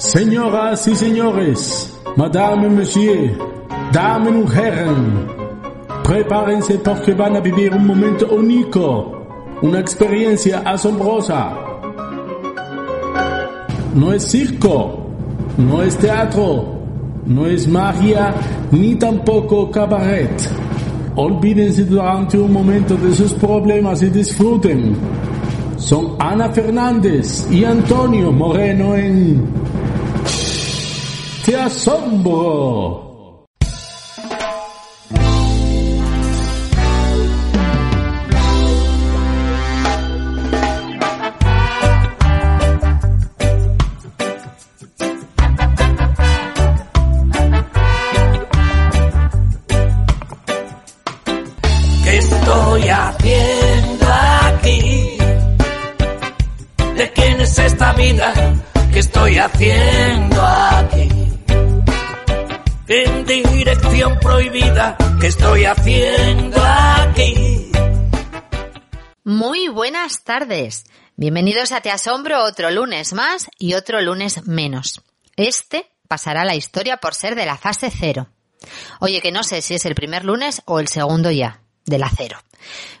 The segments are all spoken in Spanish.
Señoras y señores, Madame y Monsieur, damen y herren, prepárense porque van a vivir un momento único, una experiencia asombrosa. No es circo, no es teatro, no es magia, ni tampoco cabaret. Olvídense durante un momento de sus problemas y disfruten. Son Ana Fernández y Antonio Moreno en te asombro. Buenas tardes. Bienvenidos a Te Asombro otro lunes más y otro lunes menos. Este pasará la historia por ser de la fase cero. Oye, que no sé si es el primer lunes o el segundo ya, de la cero.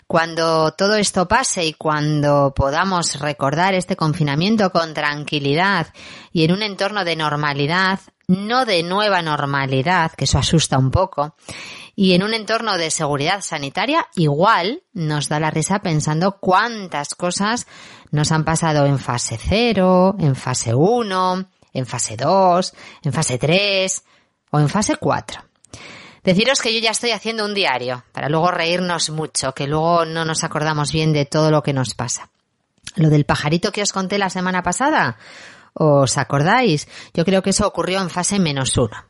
Cuando todo esto pase y cuando podamos recordar este confinamiento con tranquilidad y en un entorno de normalidad, no de nueva normalidad, que eso asusta un poco, y en un entorno de seguridad sanitaria, igual nos da la risa pensando cuántas cosas nos han pasado en fase 0, en fase 1, en fase 2, en fase 3 o en fase 4. Deciros que yo ya estoy haciendo un diario, para luego reírnos mucho, que luego no nos acordamos bien de todo lo que nos pasa. Lo del pajarito que os conté la semana pasada, ¿os acordáis? Yo creo que eso ocurrió en fase menos uno.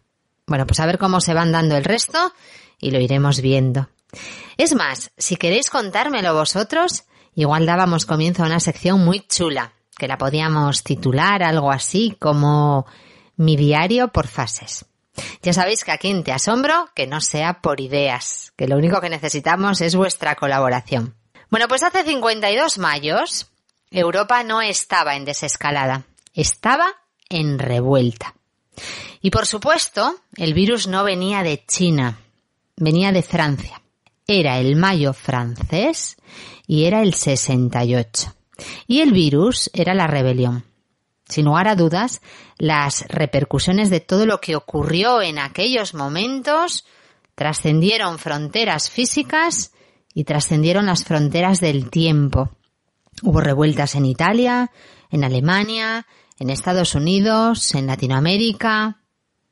Bueno, pues a ver cómo se van dando el resto y lo iremos viendo. Es más, si queréis contármelo vosotros, igual dábamos comienzo a una sección muy chula, que la podíamos titular algo así como mi diario por fases. Ya sabéis que aquí en Te Asombro que no sea por ideas, que lo único que necesitamos es vuestra colaboración. Bueno, pues hace 52 mayos, Europa no estaba en desescalada, estaba en revuelta. Y por supuesto, el virus no venía de China, venía de Francia. Era el mayo francés y era el 68. Y el virus era la rebelión. Sin lugar a dudas, las repercusiones de todo lo que ocurrió en aquellos momentos trascendieron fronteras físicas y trascendieron las fronteras del tiempo. Hubo revueltas en Italia, en Alemania, en Estados Unidos, en Latinoamérica,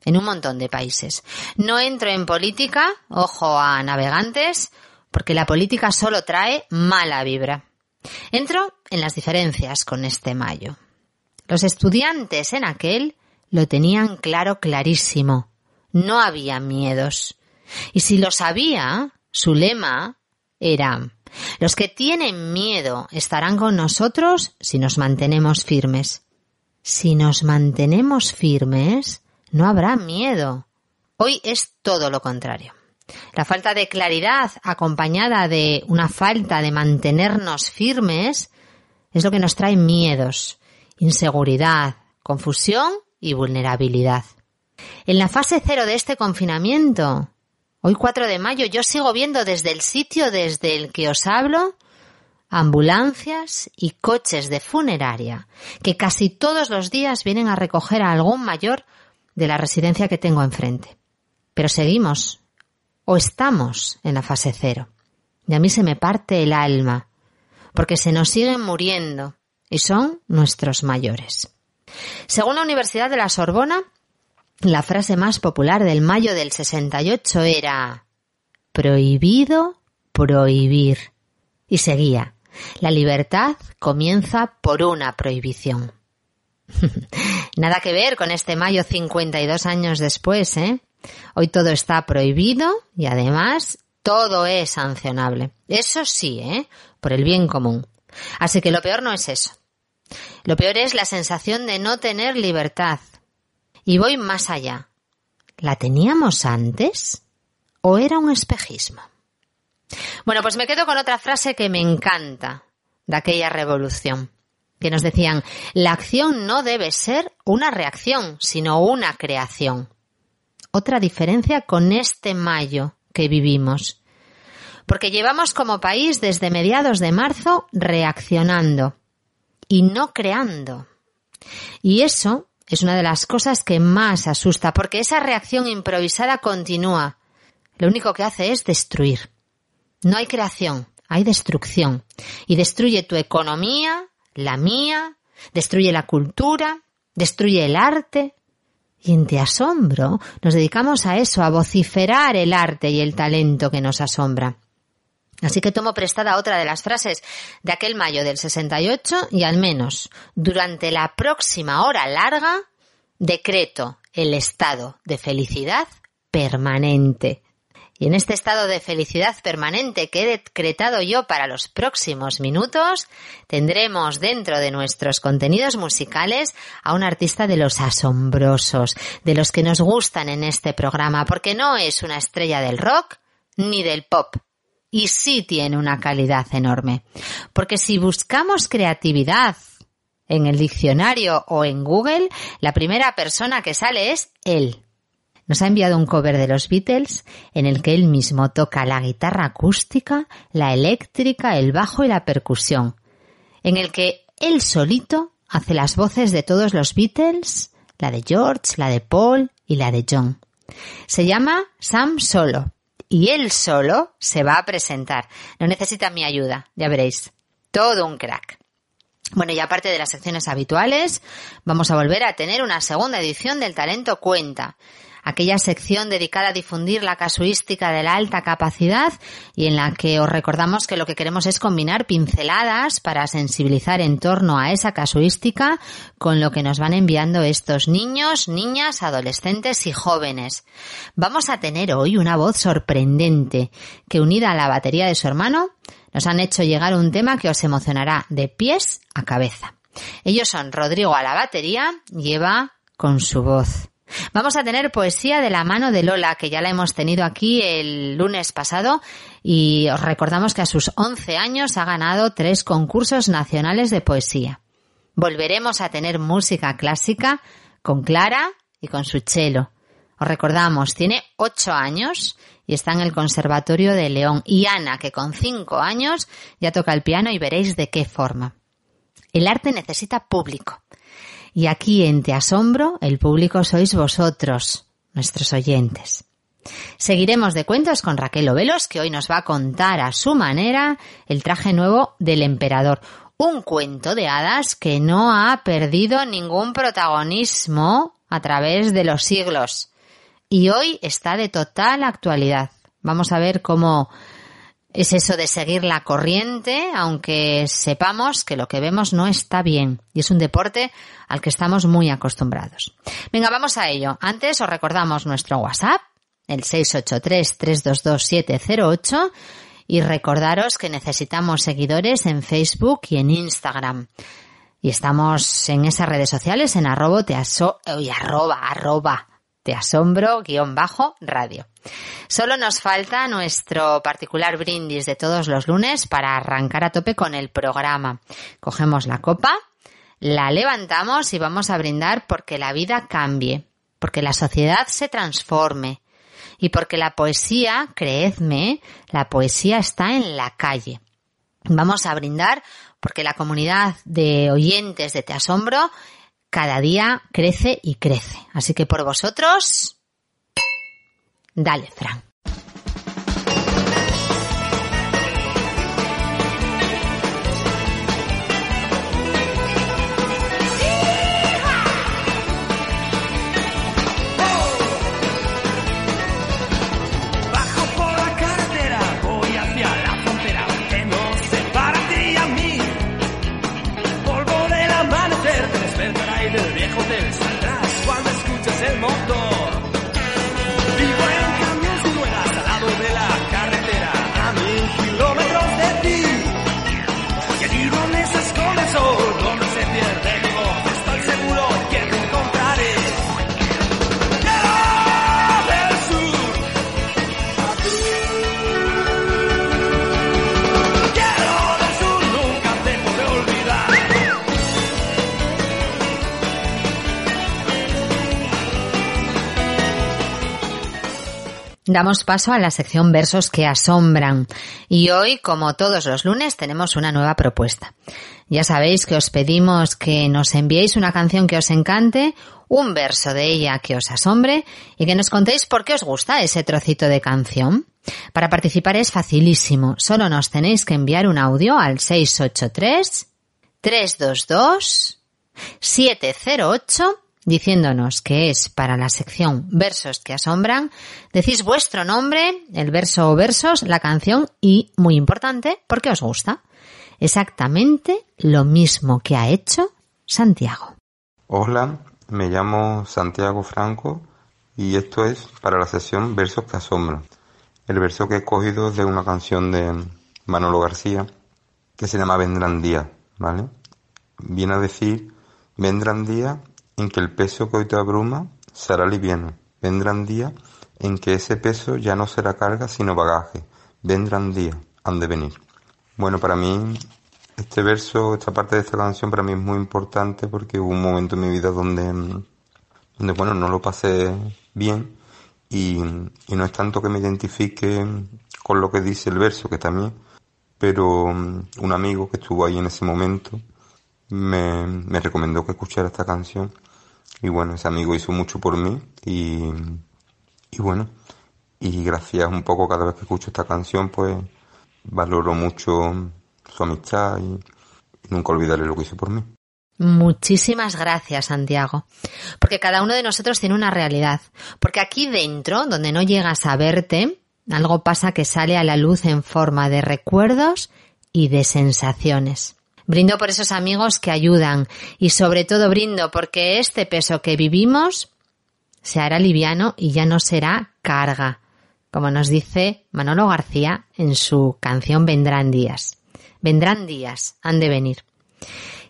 en un montón de países. No entro en política, ojo a navegantes, porque la política solo trae mala vibra. Entro en las diferencias con este mayo. Los estudiantes en aquel lo tenían claro clarísimo. No había miedos. Y si los había, su lema era los que tienen miedo estarán con nosotros si nos mantenemos firmes. Si nos mantenemos firmes, no habrá miedo. Hoy es todo lo contrario. La falta de claridad acompañada de una falta de mantenernos firmes es lo que nos trae miedos inseguridad, confusión y vulnerabilidad. En la fase cero de este confinamiento, hoy 4 de mayo, yo sigo viendo desde el sitio desde el que os hablo ambulancias y coches de funeraria que casi todos los días vienen a recoger a algún mayor de la residencia que tengo enfrente. Pero seguimos o estamos en la fase cero. Y a mí se me parte el alma, porque se nos siguen muriendo, y son nuestros mayores. Según la Universidad de la Sorbona, la frase más popular del mayo del 68 era prohibido prohibir. Y seguía, la libertad comienza por una prohibición. Nada que ver con este mayo 52 años después, ¿eh? Hoy todo está prohibido y además todo es sancionable. Eso sí, ¿eh? Por el bien común. Así que lo peor no es eso. Lo peor es la sensación de no tener libertad. Y voy más allá. ¿La teníamos antes? ¿O era un espejismo? Bueno, pues me quedo con otra frase que me encanta de aquella revolución. Que nos decían, la acción no debe ser una reacción, sino una creación. Otra diferencia con este mayo que vivimos. Porque llevamos como país desde mediados de marzo reaccionando y no creando. Y eso es una de las cosas que más asusta, porque esa reacción improvisada continúa. Lo único que hace es destruir. No hay creación, hay destrucción. Y destruye tu economía, la mía, destruye la cultura, destruye el arte. Y en Te Asombro nos dedicamos a eso, a vociferar el arte y el talento que nos asombra. Así que tomo prestada otra de las frases de aquel mayo del 68 y al menos durante la próxima hora larga decreto el estado de felicidad permanente. Y en este estado de felicidad permanente que he decretado yo para los próximos minutos, tendremos dentro de nuestros contenidos musicales a un artista de los asombrosos, de los que nos gustan en este programa, porque no es una estrella del rock ni del pop. Y sí tiene una calidad enorme. Porque si buscamos creatividad en el diccionario o en Google, la primera persona que sale es él, nos ha enviado un cover de los Beatles en el que él mismo toca la guitarra acústica, la eléctrica, el bajo y la percusión, en el que él solito hace las voces de todos los Beatles, la de George, la de Paul y la de John. Se llama Sam Solo y él solo se va a presentar. No necesita mi ayuda, ya veréis. Todo un crack. Bueno, y aparte de las secciones habituales, vamos a volver a tener una segunda edición del Talento Cuenta aquella sección dedicada a difundir la casuística de la alta capacidad y en la que os recordamos que lo que queremos es combinar pinceladas para sensibilizar en torno a esa casuística con lo que nos van enviando estos niños, niñas, adolescentes y jóvenes. Vamos a tener hoy una voz sorprendente que unida a la batería de su hermano nos han hecho llegar un tema que os emocionará de pies a cabeza. Ellos son Rodrigo a la batería y Eva con su voz. Vamos a tener poesía de la mano de Lola, que ya la hemos tenido aquí el lunes pasado y os recordamos que a sus 11 años ha ganado tres concursos nacionales de poesía. Volveremos a tener música clásica con Clara y con su cello. Os recordamos, tiene 8 años y está en el Conservatorio de León. Y Ana, que con 5 años ya toca el piano y veréis de qué forma. El arte necesita público. Y aquí en Te Asombro, el público sois vosotros, nuestros oyentes. Seguiremos de cuentos con Raquel Ovelos, que hoy nos va a contar a su manera el traje nuevo del emperador. Un cuento de hadas que no ha perdido ningún protagonismo a través de los siglos. Y hoy está de total actualidad. Vamos a ver cómo es eso de seguir la corriente, aunque sepamos que lo que vemos no está bien. Y es un deporte al que estamos muy acostumbrados. Venga, vamos a ello. Antes os recordamos nuestro WhatsApp, el 683-322-708, y recordaros que necesitamos seguidores en Facebook y en Instagram. Y estamos en esas redes sociales en arroba, y arroba, arroba, te asombro guion bajo radio. Solo nos falta nuestro particular brindis de todos los lunes para arrancar a tope con el programa. Cogemos la copa, la levantamos y vamos a brindar porque la vida cambie, porque la sociedad se transforme y porque la poesía, creedme, la poesía está en la calle. Vamos a brindar porque la comunidad de oyentes de Te Asombro cada día crece y crece. Así que por vosotros, dale, Fran. Atrás cuando escuchas el motor. Damos paso a la sección versos que asombran y hoy, como todos los lunes, tenemos una nueva propuesta. Ya sabéis que os pedimos que nos enviéis una canción que os encante, un verso de ella que os asombre y que nos contéis por qué os gusta ese trocito de canción. Para participar es facilísimo, solo nos tenéis que enviar un audio al 683 322 708 diciéndonos que es para la sección Versos que asombran, decís vuestro nombre, el verso o versos, la canción y, muy importante, por qué os gusta. Exactamente lo mismo que ha hecho Santiago. Hola, me llamo Santiago Franco y esto es para la sesión Versos que asombran. El verso que he cogido es de una canción de Manolo García que se llama Vendrán días, ¿vale? Viene a decir, vendrán días en que el peso que hoy te abruma será liviano. Vendrán días en que ese peso ya no será carga sino bagaje. Vendrán días, han de venir. Bueno, para mí este verso, esta parte de esta canción para mí es muy importante porque hubo un momento en mi vida donde, donde bueno, no lo pasé bien y, no es tanto que me identifique con lo que dice el verso, que también, pero un amigo que estuvo ahí en ese momento me, me recomendó que escuchara esta canción y bueno, ese amigo hizo mucho por mí y, y bueno, y gracias un poco cada vez que escucho esta canción, pues valoro mucho su amistad y, nunca olvidaré lo que hizo por mí. Muchísimas gracias, Santiago. Porque cada uno de nosotros tiene una realidad. Porque aquí dentro, donde no llegas a verte, algo pasa que sale a la luz en forma de recuerdos y de sensaciones. Brindo por esos amigos que ayudan y sobre todo brindo porque este peso que vivimos se hará liviano y ya no será carga, como nos dice Manolo García en su canción Vendrán días. Vendrán días, han de venir.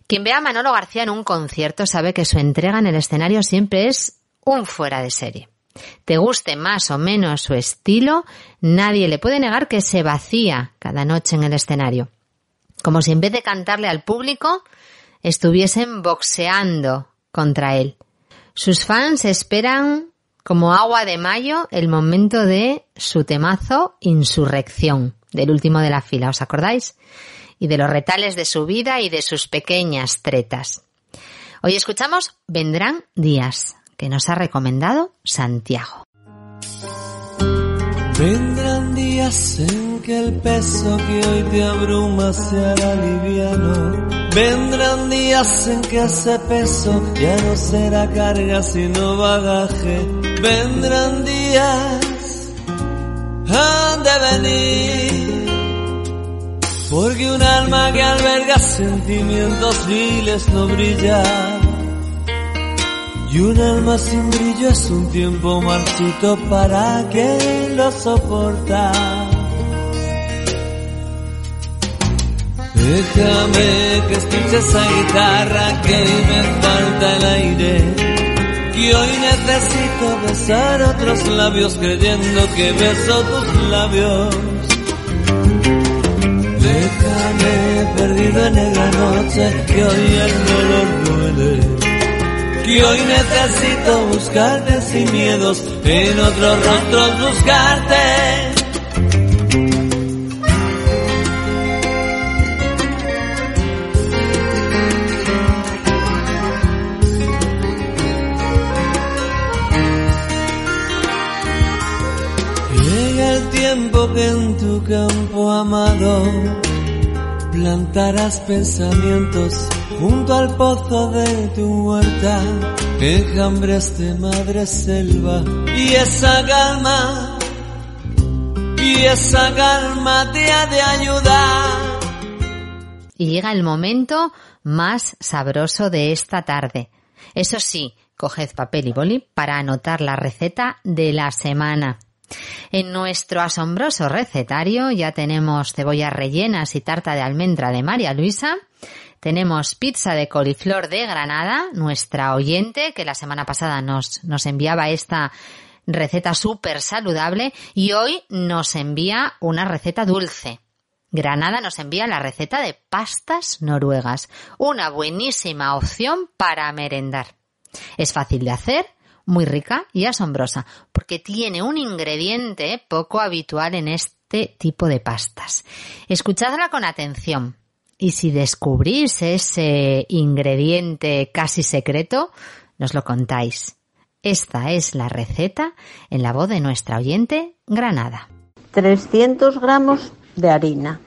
Quien ve a Manolo García en un concierto sabe que su entrega en el escenario siempre es un fuera de serie. Te guste más o menos su estilo, nadie le puede negar que se vacía cada noche en el escenario como si en vez de cantarle al público estuviesen boxeando contra él. Sus fans esperan como agua de mayo el momento de su temazo Insurrección, del último de la fila, ¿os acordáis? Y de los retales de su vida y de sus pequeñas tretas. Hoy escuchamos Vendrán días, que nos ha recomendado Santiago. Vendrán días en que el peso que hoy te abruma se hará liviano. Vendrán días en que ese peso ya no será carga sino bagaje. Vendrán días, han de venir. Porque un alma que alberga sentimientos viles no brilla y un alma sin brillo es un tiempo marchito para quien lo soporta. Déjame que escuche esa guitarra que hoy me falta el aire. Que hoy necesito besar otros labios creyendo que beso tus labios. Déjame perdido en negra noche que hoy el dolor duele y hoy necesito buscarte sin miedos, en otros rostros buscarte. Tiempo que en tu campo amado plantarás pensamientos junto al pozo de tu huerta, enjambres de madre selva y esa calma, y esa calma te ha de ayudar. Y llega el momento más sabroso de esta tarde. Eso sí, coged papel y boli para anotar la receta de la semana. En nuestro asombroso recetario ya tenemos cebollas rellenas y tarta de almendra de María Luisa, tenemos pizza de coliflor de Granada, nuestra oyente que la semana pasada nos, nos enviaba esta receta súper saludable y hoy nos envía una receta dulce. Granada nos envía la receta de pastas noruegas, una buenísima opción para merendar. Es fácil de hacer, muy rica y asombrosa, porque tiene un ingrediente poco habitual en este tipo de pastas. Escuchadla con atención. Y si descubrís ese ingrediente casi secreto, nos lo contáis. Esta es la receta en la voz de nuestra oyente Granada. 300 gramos de harina,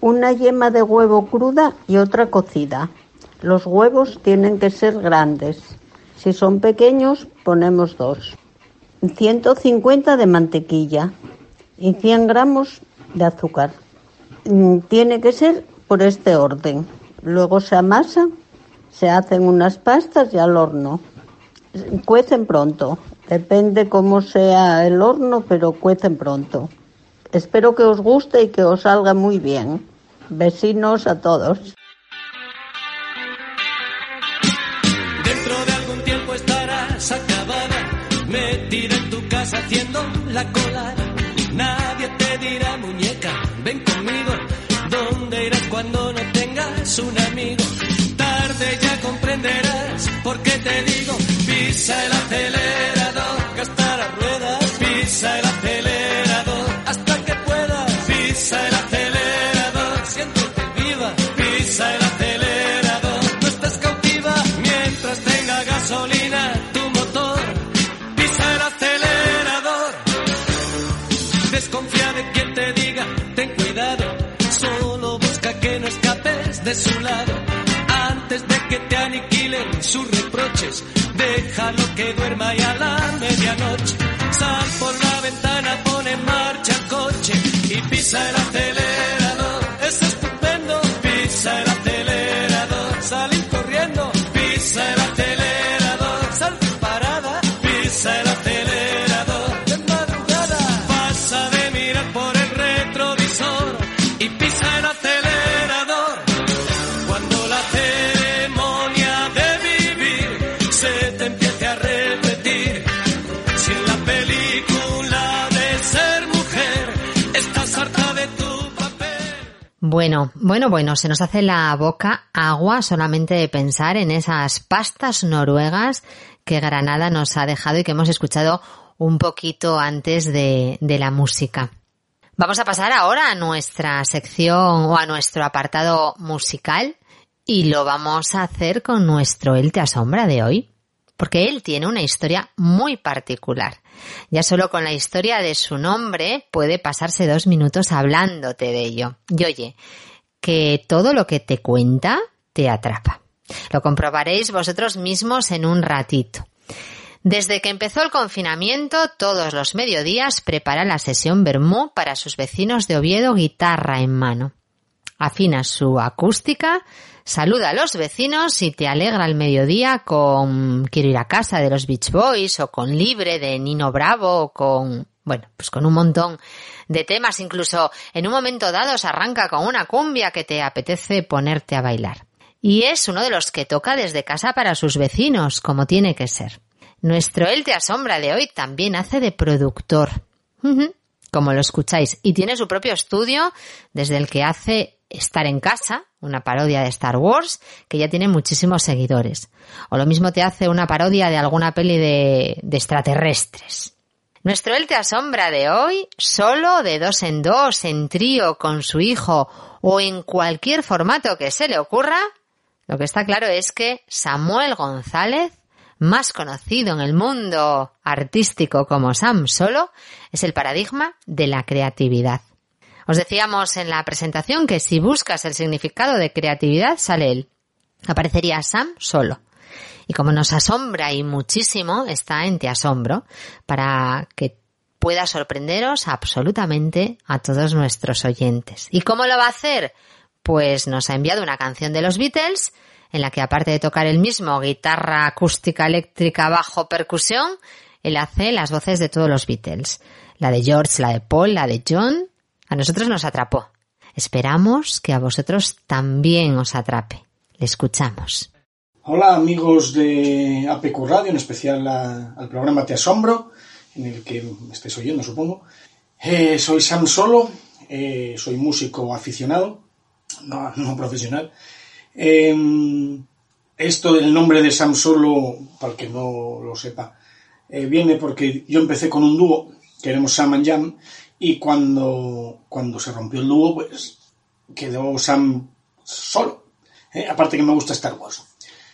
una yema de huevo cruda y otra cocida. Los huevos tienen que ser grandes. Si son pequeños, ponemos dos. 150 de mantequilla y 100 gramos de azúcar. Mm, tiene que ser por este orden. Luego se amasa, se hacen unas pastas y al horno. Cuecen pronto. Depende cómo sea el horno, pero cuecen pronto. Espero que os guste y que os salga muy bien. Vecinos a todos. Dentro de algún tiempo estarás acabada, metida en tu casa haciendo la cola. Nadie te dirá, muñeca, ven conmigo. ¿Dónde irás cuando no tengas un amigo? Tarde ya comprenderás por qué te digo, pisa el acelerador, gasta las ruedas, pisa el acelerador hasta que puedas, pisa el acelerador, siéntete viva, pisa el acelerador, no estás cautiva mientras tenga gasolina su lado. Antes de que te aniquilen sus reproches, déjalo que duerma y a la medianoche. Sal por la ventana, pone en marcha el coche y pisa el acelerador. Bueno, bueno, bueno, se nos hace la boca agua solamente de pensar en esas pastas noruegas que Granada nos ha dejado y que hemos escuchado un poquito antes de, la música. Vamos a pasar ahora a nuestra sección o a nuestro apartado musical y lo vamos a hacer con nuestro Él te asombra de hoy, porque él tiene una historia muy particular. Ya solo con la historia de su nombre puede pasarse dos minutos hablándote de ello. Y oye, que todo lo que te cuenta te atrapa. Lo comprobaréis vosotros mismos en un ratito. Desde que empezó el confinamiento, todos los mediodías prepara la sesión Bermú para sus vecinos de Oviedo guitarra en mano. Afina su acústica, saluda a los vecinos y te alegra el mediodía con Quiero ir a casa de los Beach Boys o con Libre de Nino Bravo o con, bueno, pues con un montón de temas. Incluso en un momento dado se arranca con una cumbia que te apetece ponerte a bailar. Y es uno de los que toca desde casa para sus vecinos, como tiene que ser. Nuestro Él te asombra de hoy también hace de productor. Como lo escucháis. Y tiene su propio estudio desde el que hace Estar en casa, una parodia de Star Wars, que ya tiene muchísimos seguidores. O lo mismo te hace una parodia de alguna peli de, extraterrestres. Nuestro Él te asombra de hoy, solo de dos en dos, en trío, con su hijo o en cualquier formato que se le ocurra, lo que está claro es que Samuel González, más conocido en el mundo artístico como Sam Solo, es el paradigma de la creatividad. Os decíamos en la presentación que si buscas el significado de creatividad sale él. Aparecería Sam Solo. Y como nos asombra y muchísimo, está en Te Asombro, para que pueda sorprenderos absolutamente a todos nuestros oyentes. ¿Y cómo lo va a hacer? Pues nos ha enviado una canción de los Beatles, en la que aparte de tocar el mismo guitarra acústica, eléctrica, bajo, percusión, él hace las voces de todos los Beatles. La de George, la de Paul, la de John. A nosotros nos atrapó. Esperamos que a vosotros también os atrape. Le escuchamos. Hola amigos de APQ Radio, en especial al programa Te Asombro, en el que me estáis oyendo supongo. Eh, soy Sam Solo, eh, soy músico aficionado, no, profesional. Eh, esto del nombre de Sam Solo, para el que no lo sepa, eh, viene porque yo empecé con un dúo, que éramos Sam and Jam, y cuando, cuando se rompió el dúo, pues quedó Sam solo. ¿eh? Aparte que me gusta Star Wars.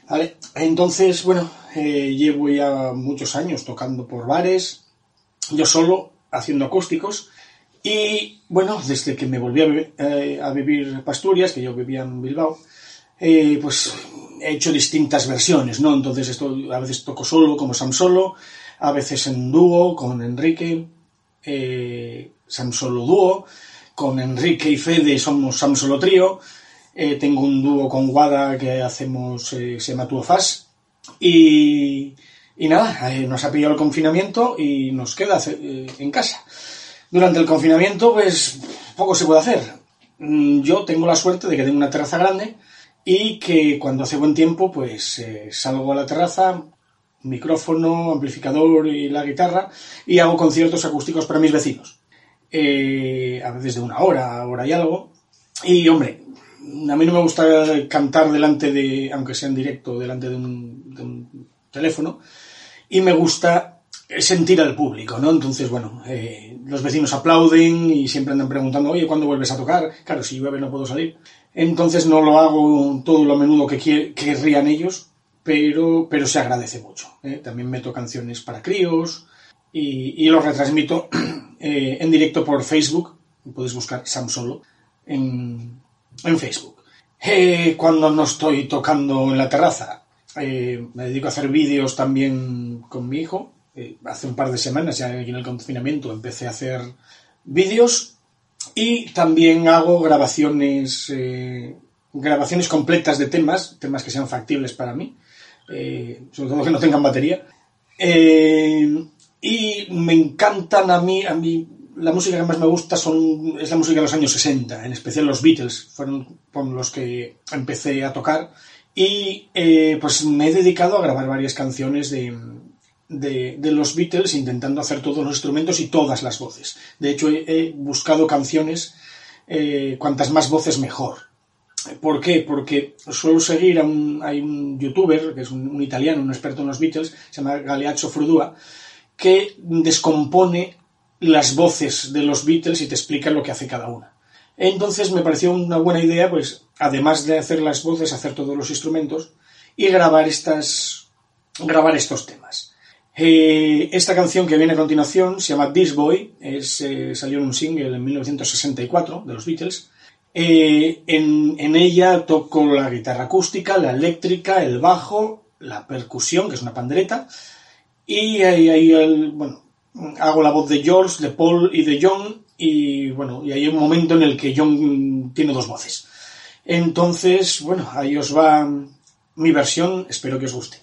¿vale? Entonces, bueno, eh, llevo ya muchos años tocando por bares, yo solo, haciendo acústicos. Y bueno, desde que me volví a, vi- eh, vivir Pasturias, que yo vivía en Bilbao, eh, pues he hecho distintas versiones, ¿no? Entonces esto a veces toco solo, como Sam Solo, a veces en dúo con Enrique, Sam Solo dúo, con Enrique y Fede somos Sam Solo trío, eh, tengo un dúo con Guada que hacemos, eh, se llama Tuo Fas, y, y nada, eh, nos ha pillado el confinamiento y nos queda eh, en casa. Durante el confinamiento, pues poco se puede hacer. Mm, Yo tengo la suerte de que tengo una terraza grande y que cuando hace buen tiempo, pues salgo a la terraza, micrófono, amplificador y la guitarra y hago conciertos acústicos para mis vecinos. Eh, a veces de una hora, hora y algo. Y hombre, a mí no me gusta cantar delante de, aunque sea en directo, delante de un, teléfono, y me gusta sentir al público, ¿no? Entonces, bueno, eh, los vecinos aplauden y siempre andan preguntando, oye, ¿cuándo vuelves a tocar? Claro, si llueve no puedo salir. Entonces no lo hago todo lo a menudo que querrían ellos, pero, pero se agradece mucho. ¿eh? También meto canciones para críos y, y los retransmito eh, en directo por Facebook. Puedes buscar Sam Solo en, en Facebook. Eh, cuando no estoy tocando en la terraza, eh, me dedico a hacer vídeos también con mi hijo. Eh, hace un par de semanas, ya aquí en el confinamiento, empecé a hacer vídeos y también hago grabaciones, grabaciones completas de temas, temas que sean factibles para mí, sobre todo que no tengan batería. Y me encantan a mí, a mí la música que más me gusta son, es la música de los años 60, en especial los Beatles, fueron con los que empecé a tocar. Y eh, pues me he dedicado a grabar varias canciones de, de, de los Beatles, intentando hacer todos los instrumentos y todas las voces. De hecho, he, he buscado canciones, eh, cuantas más voces mejor. ¿Por qué? Porque suelo seguir a un, hay un youtuber, que es un, un italiano, un experto en los Beatles, se llama Galeazzo Frudua, que descompone las voces de los Beatles y te explica lo que hace cada una. Entonces me pareció una buena idea, pues, además de hacer las voces, hacer todos los instrumentos y grabar estas, grabar estos temas. Eh, esta canción que viene a continuación se llama This Boy, es, eh, salió en un single en 1964 de los Beatles. Eh, en, en ella toco la guitarra acústica, la eléctrica, el bajo, la percusión, que es una pandereta, y ahí, ahí el- bueno, hago la voz de George, de Paul y de John, y bueno, y hay un momento en el que John tiene dos voces. Entonces, bueno, ahí os va mi versión, espero que os guste.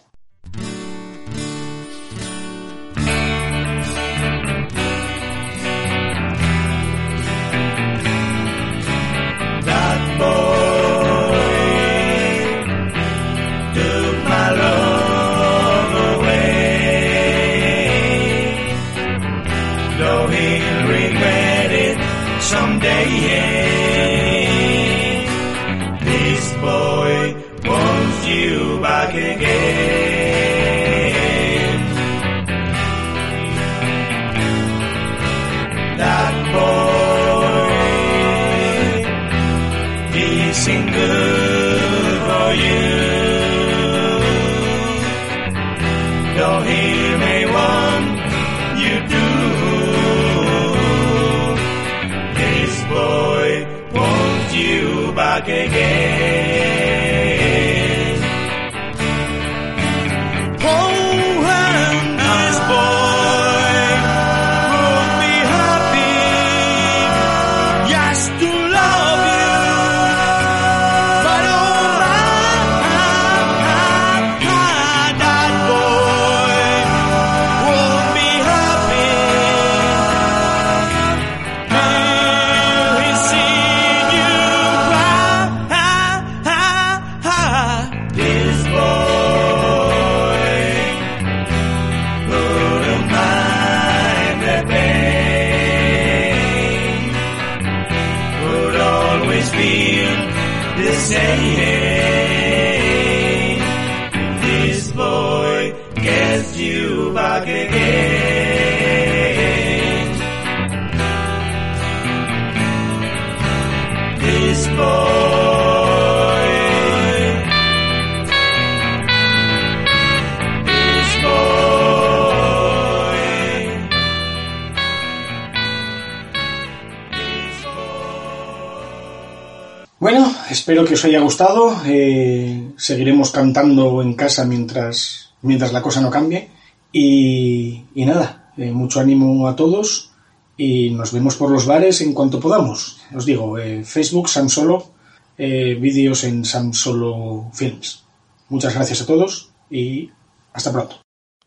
Espero que os haya gustado. Eh, seguiremos cantando en casa mientras, mientras la cosa no cambie. Y, nada, eh, mucho ánimo a todos y nos vemos por los bares en cuanto podamos. Os digo, eh, Facebook, Sam Solo, vídeos en Sam Solo Films. Muchas gracias a todos y hasta pronto.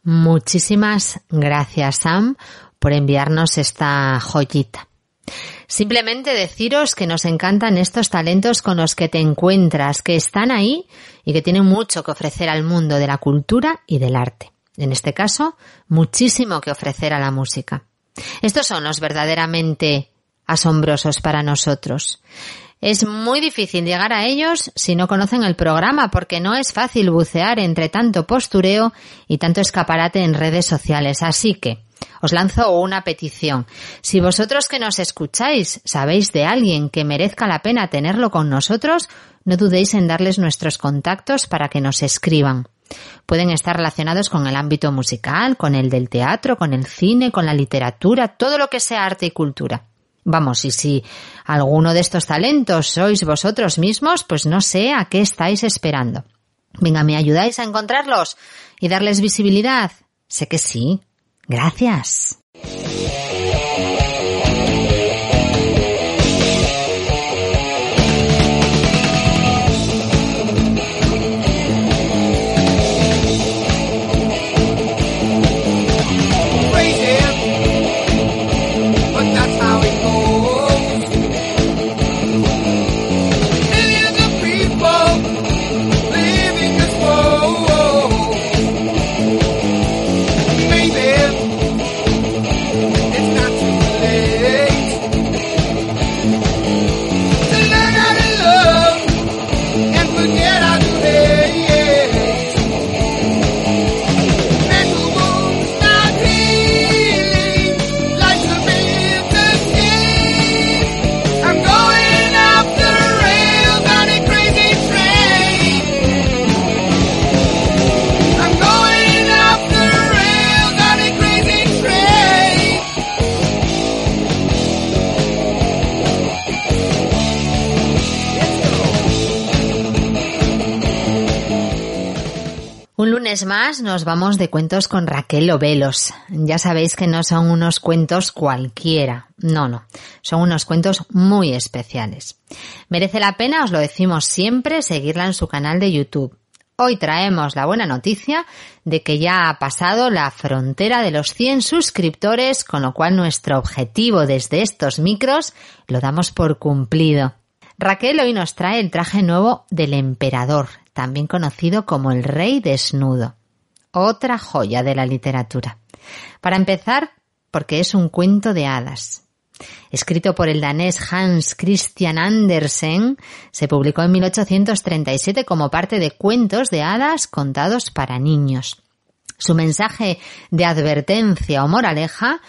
Muchísimas gracias, Sam, por enviarnos esta joyita. Simplemente deciros que nos encantan estos talentos con los que te encuentras, que están ahí y que tienen mucho que ofrecer al mundo de la cultura y del arte. En este caso, muchísimo que ofrecer a la música. Estos son los verdaderamente asombrosos para nosotros. Es muy difícil llegar a ellos si no conocen el programa porque no es fácil bucear entre tanto postureo y tanto escaparate en redes sociales. Así que os lanzo una petición. Si vosotros que nos escucháis sabéis de alguien que merezca la pena tenerlo con nosotros, no dudéis en darles nuestros contactos para que nos escriban. Pueden estar relacionados con el ámbito musical, con el del teatro, con el cine, con la literatura, todo lo que sea arte y cultura. Vamos, y si alguno de estos talentos sois vosotros mismos, pues no sé a qué estáis esperando. Venga, ¿me ayudáis a encontrarlos y darles visibilidad? Sé que sí. Gracias. Más nos vamos de cuentos con Raquel Ovelos. Ya sabéis que no son unos cuentos cualquiera. No, no. Son unos cuentos muy especiales. Merece la pena, os lo decimos siempre, seguirla en su canal de YouTube. Hoy traemos la buena noticia de que ya ha pasado la frontera de los 100 suscriptores, con lo cual nuestro objetivo desde estos micros lo damos por cumplido. Raquel hoy nos trae el traje nuevo del emperador, también conocido como el rey desnudo. Otra joya de la literatura. Para empezar, porque es un cuento de hadas. Escrito por el danés Hans Christian Andersen, se publicó en 1837 como parte de cuentos de hadas contados para niños. Su mensaje de advertencia o moraleja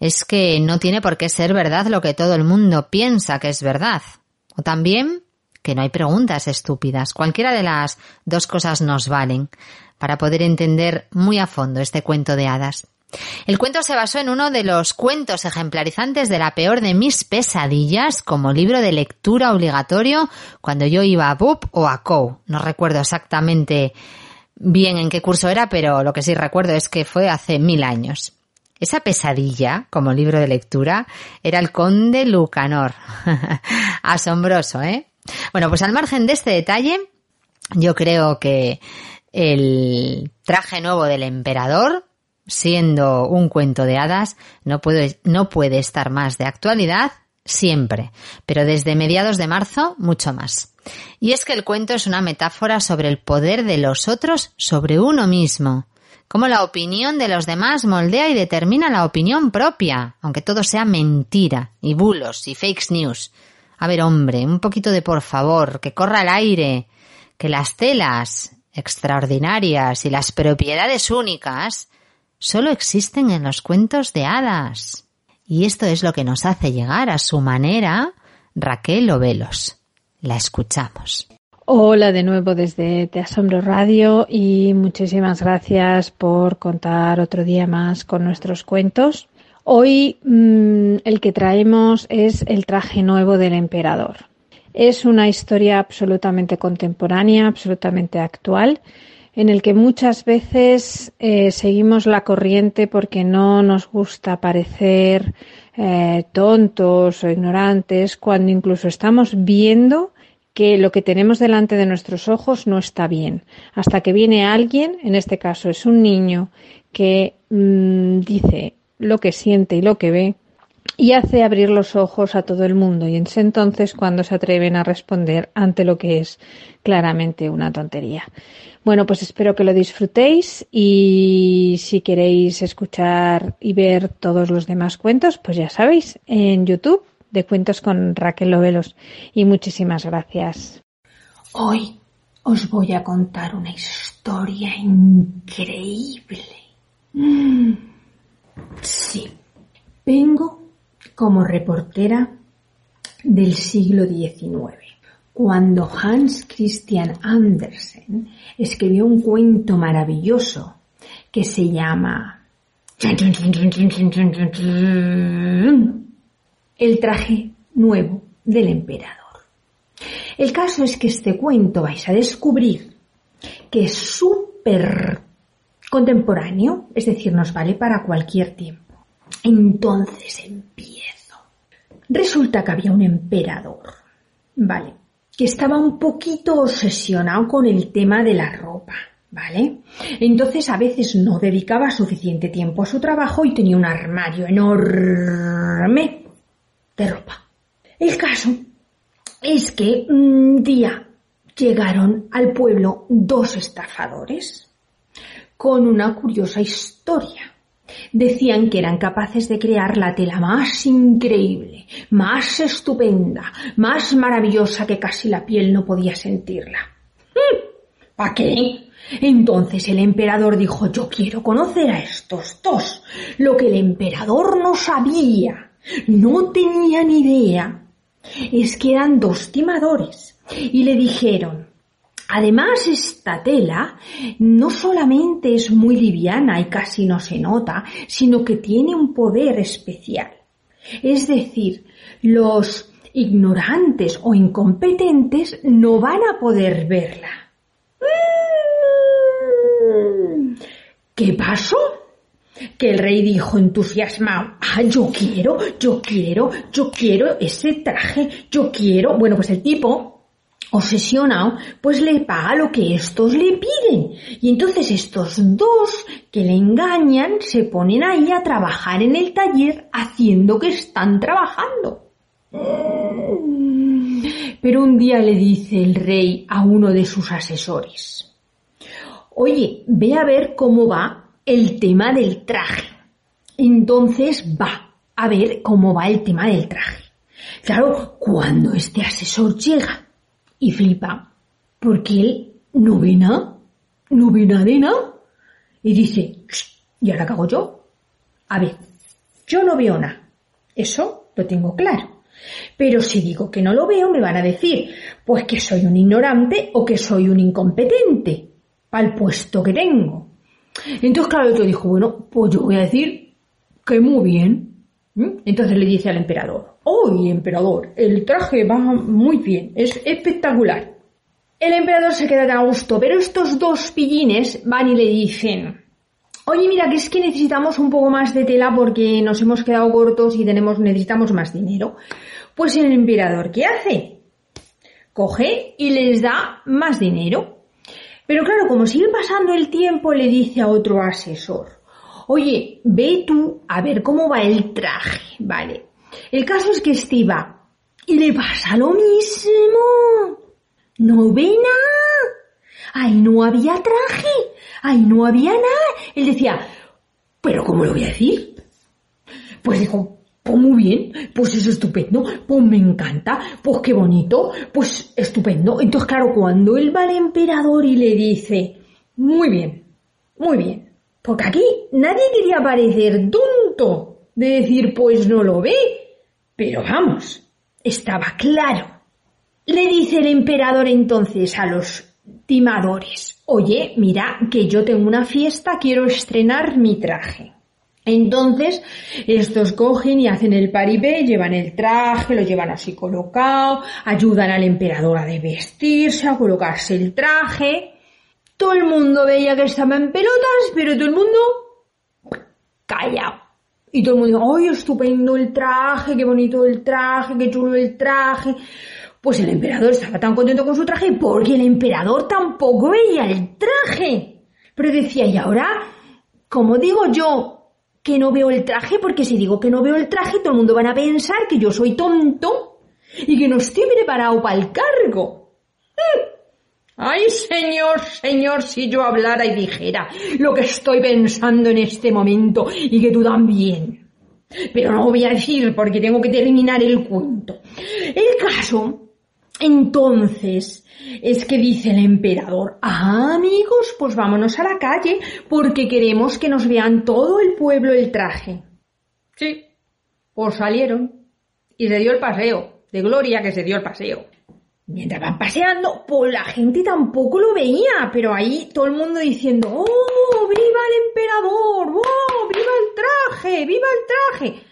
es que no tiene por qué ser verdad lo que todo el mundo piensa que es verdad. O también que no hay preguntas estúpidas. Cualquiera de las dos cosas nos valen para poder entender muy a fondo este cuento de hadas. El cuento se basó en uno de los cuentos ejemplarizantes de la peor de mis pesadillas como libro de lectura obligatorio cuando yo iba a BUP o a COU. No recuerdo exactamente bien en qué curso era, pero lo que sí recuerdo es que fue hace mil años. Esa pesadilla, como libro de lectura, era el conde Lucanor. Asombroso, ¿eh? Bueno, pues al margen de este detalle, yo creo que el traje nuevo del emperador, siendo un cuento de hadas, no puede, no puede estar más de actualidad siempre, pero desde mediados de marzo mucho más. Y es que el cuento es una metáfora sobre el poder de los otros sobre uno mismo, cómo la opinión de los demás moldea y determina la opinión propia, aunque todo sea mentira y bulos y fake news. A ver, hombre, un poquito de por favor, que corra el aire, que las telas extraordinarias y las propiedades únicas solo existen en los cuentos de hadas. Y esto es lo que nos hace llegar a su manera Raquel Ovelos. La escuchamos. Hola de nuevo desde Te Asombro Radio y muchísimas gracias por contar otro día más con nuestros cuentos. Hoy mmm, el que traemos es el traje nuevo del emperador. Es una historia absolutamente contemporánea, absolutamente actual, en el que muchas veces eh, seguimos la corriente porque no nos gusta parecer eh, tontos o ignorantes, cuando incluso estamos viendo que lo que tenemos delante de nuestros ojos no está bien. Hasta que viene alguien, en este caso es un niño, que mm, dice lo que siente y lo que ve y hace abrir los ojos a todo el mundo y es entonces cuando se atreven a responder ante lo que es claramente una tontería. Bueno, pues espero que lo disfrutéis y si queréis escuchar y ver todos los demás cuentos, pues ya sabéis, en YouTube de Cuentos con Raquel Lovelos. Y muchísimas gracias. Hoy os voy a contar una historia increíble. Mm. Sí, vengo como reportera del siglo XIX, cuando Hans Christian Andersen escribió un cuento maravilloso que se llama El traje nuevo del emperador. El caso es que este cuento vais a descubrir que es súper contemporáneo, es decir, nos vale para cualquier tiempo. Entonces empiezo. Resulta que había un emperador, ¿vale? Que estaba un poquito obsesionado con el tema de la ropa, ¿vale? Entonces a veces no dedicaba suficiente tiempo a su trabajo y tenía un armario enorme de ropa. El caso es que un día llegaron al pueblo dos estafadores con una curiosa historia. Decían que eran capaces de crear la tela más increíble, más estupenda, más maravillosa que casi la piel no podía sentirla. ¿Mm? ¿Para qué? Entonces el emperador dijo, yo quiero conocer a estos dos. Lo que el emperador no sabía, no tenía ni idea, es que eran dos timadores. Y le dijeron, Además, esta tela no solamente es muy liviana y casi no se nota, sino que tiene un poder especial. Es decir, los ignorantes o incompetentes no van a poder verla. ¿Qué pasó? Que el rey dijo entusiasmado, ah, yo quiero, yo quiero, yo quiero ese traje, yo quiero. Bueno, pues el tipo obsesionado, pues le paga lo que estos le piden. Y entonces estos dos que le engañan se ponen ahí a trabajar en el taller haciendo que están trabajando. Pero un día le dice el rey a uno de sus asesores, oye, ve a ver cómo va el tema del traje. Entonces va a ver cómo va el tema del traje. Claro, cuando este asesor llega y flipa, porque él no ve nada, no ve nada de nada. Y dice, ¿y ahora qué hago yo? A ver, yo no veo nada. Eso lo tengo claro. Pero si digo que no lo veo, me van a decir, pues que soy un ignorante o que soy un incompetente para el puesto que tengo. Entonces, claro, otro dijo, bueno, pues yo voy a decir que muy bien. Entonces le dice al emperador, ¡Oh, emperador! El traje va muy bien, es espectacular. El emperador se queda a gusto, pero estos dos pillines van y le dicen, oye, mira, que es que necesitamos un poco más de tela porque nos hemos quedado cortos y tenemos, necesitamos más dinero. Pues el emperador, ¿qué hace? Coge y les da más dinero. Pero claro, como sigue pasando el tiempo, le dice a otro asesor, oye, ve tú a ver cómo va el traje, ¿vale? El caso es que estiva y le pasa lo mismo. No ve nada. Ahí no había traje. Ahí no había nada. Él decía, ¿pero cómo lo voy a decir? Pues dijo, pues muy bien, pues es estupendo, pues me encanta, pues qué bonito, pues estupendo. Entonces, claro, cuando él va al emperador y le dice, muy bien, muy bien, porque aquí nadie quería parecer tonto de decir, pues no lo ve, pero vamos, estaba claro. Le dice el emperador entonces a los timadores, oye, mira que yo tengo una fiesta, quiero estrenar mi traje. Entonces, estos cogen y hacen el paripé, llevan el traje, lo llevan así colocado, ayudan al emperador a vestirse, a colocarse el traje. Todo el mundo veía que estaba en pelotas, pero todo el mundo callado. Y todo el mundo dijo, ¡ay, estupendo el traje, qué bonito el traje, qué chulo el traje! Pues el emperador estaba tan contento con su traje porque el emperador tampoco veía el traje. Pero decía, ¿y ahora? ¿Cómo digo yo que no veo el traje? Porque si digo que no veo el traje, todo el mundo van a pensar que yo soy tonto y que no estoy preparado para el cargo. ¡Mm! Ay, señor, señor, si yo hablara y dijera lo que estoy pensando en este momento y que tú también. Pero no voy a decir porque tengo que terminar el cuento. El caso, entonces, es que dice el emperador, ah, amigos, pues vámonos a la calle porque queremos que nos vean todo el pueblo el traje. Sí, pues salieron y se dio el paseo, de gloria que se dio el paseo. Mientras van paseando, pues la gente tampoco lo veía, pero ahí todo el mundo diciendo, ¡Oh, viva el emperador! ¡Oh, viva el traje! ¡Viva el traje!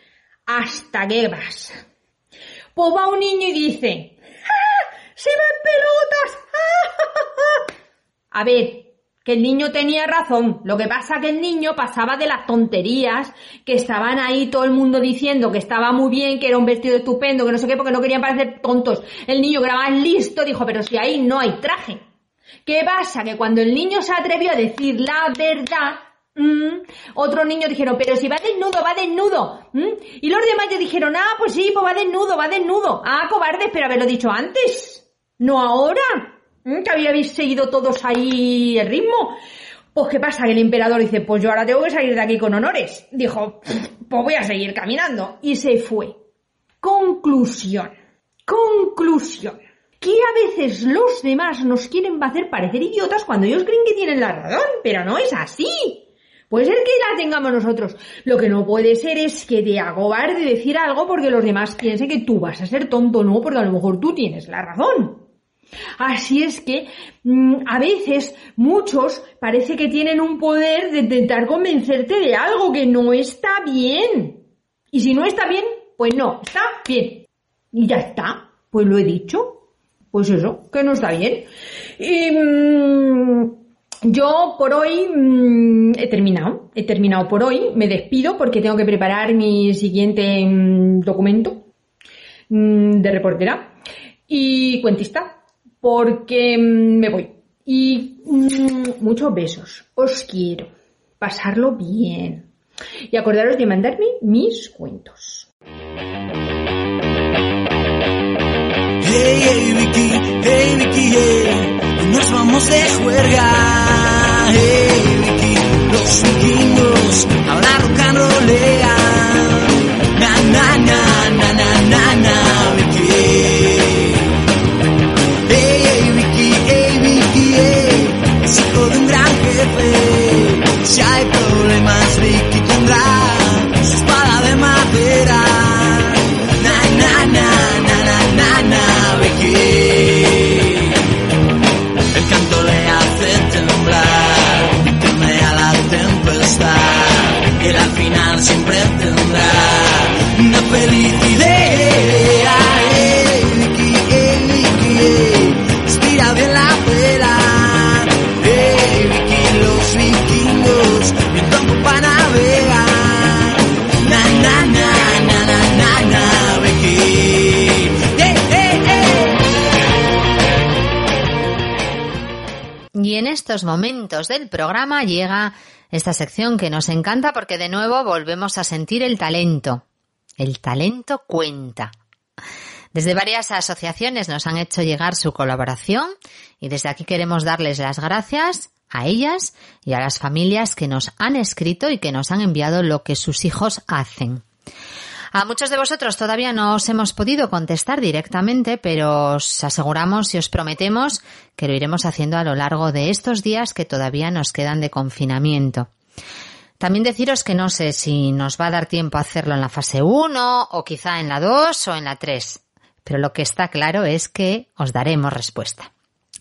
Hasta que vas. Pues va un niño y dice, ¡Ah, ¡Se van pelotas! ¡Ah, A ver, que el niño tenía razón. Lo que pasa que el niño pasaba de las tonterías, que estaban ahí todo el mundo diciendo que estaba muy bien, que era un vestido estupendo, que no sé qué, porque no querían parecer tontos. El niño que era más listo dijo, pero si ahí no hay traje. ¿Qué pasa? Que cuando el niño se atrevió a decir la verdad, mm, otros niños dijeron, pero si va desnudo, va desnudo. Mm, y los demás ya dijeron, ah, pues sí, pues va desnudo, va desnudo. Ah, cobardes, pero haberlo dicho antes. No ahora. ¿Mm? que habíais seguido todos ahí el ritmo. Pues qué pasa, que el emperador dice, pues yo ahora tengo que salir de aquí con honores. Dijo, pues voy a seguir caminando. Y se fue. Conclusión. Conclusión. Que a veces los demás nos quieren hacer parecer idiotas cuando ellos creen que tienen la razón, pero no es así. Puede ser que la tengamos nosotros. Lo que no puede ser es que te de decir algo porque los demás piensen que tú vas a ser tonto, no, porque a lo mejor tú tienes la razón. Así es que mm, a veces muchos parece que tienen un poder de intentar convencerte de algo que no está bien. Y si no está bien, pues no, está bien. Y ya está, pues lo he dicho. Pues eso, que no está bien. Y mm, yo por hoy mm, he terminado, he terminado por hoy, me despido porque tengo que preparar mi siguiente documento de reportera y cuentista porque mm, me voy. Y mm, muchos besos. Os quiero. Pasarlo bien. Y acordaros de mandarme mis cuentos. Hey, hey, Vicky, hey, Vicky. Nos vamos de. Hey, Vicky, los del programa llega esta sección que nos encanta porque de nuevo volvemos a sentir el talento. El talento cuenta. Desde varias asociaciones nos han hecho llegar su colaboración y desde aquí queremos darles las gracias a ellas y a las familias que nos han escrito y que nos han enviado lo que sus hijos hacen. A muchos de vosotros todavía no os hemos podido contestar directamente, pero os aseguramos y os prometemos que lo iremos haciendo a lo largo de estos días que todavía nos quedan de confinamiento. También deciros que no sé si nos va a dar tiempo a hacerlo en la fase 1 o quizá en la 2 o en la 3, pero lo que está claro es que os daremos respuesta.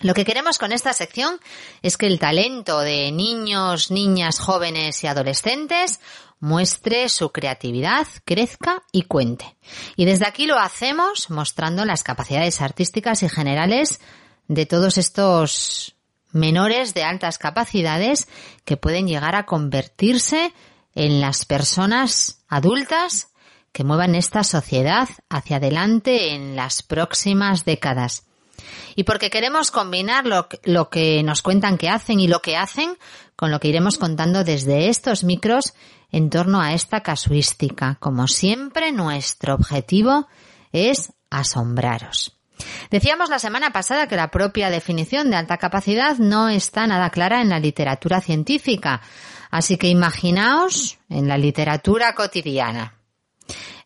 Lo que queremos con esta sección es que el talento de niños, niñas, jóvenes y adolescentes muestre su creatividad, crezca y cuente. Y desde aquí lo hacemos mostrando las capacidades artísticas y generales de todos estos menores de altas capacidades que pueden llegar a convertirse en las personas adultas que muevan esta sociedad hacia adelante en las próximas décadas. Y porque queremos combinar lo, que nos cuentan que hacen y lo que hacen con lo que iremos contando desde estos micros en torno a esta casuística. Como siempre, nuestro objetivo es asombraros. Decíamos la semana pasada que la propia definición de alta capacidad no está nada clara en la literatura científica, así que imaginaos en la literatura cotidiana.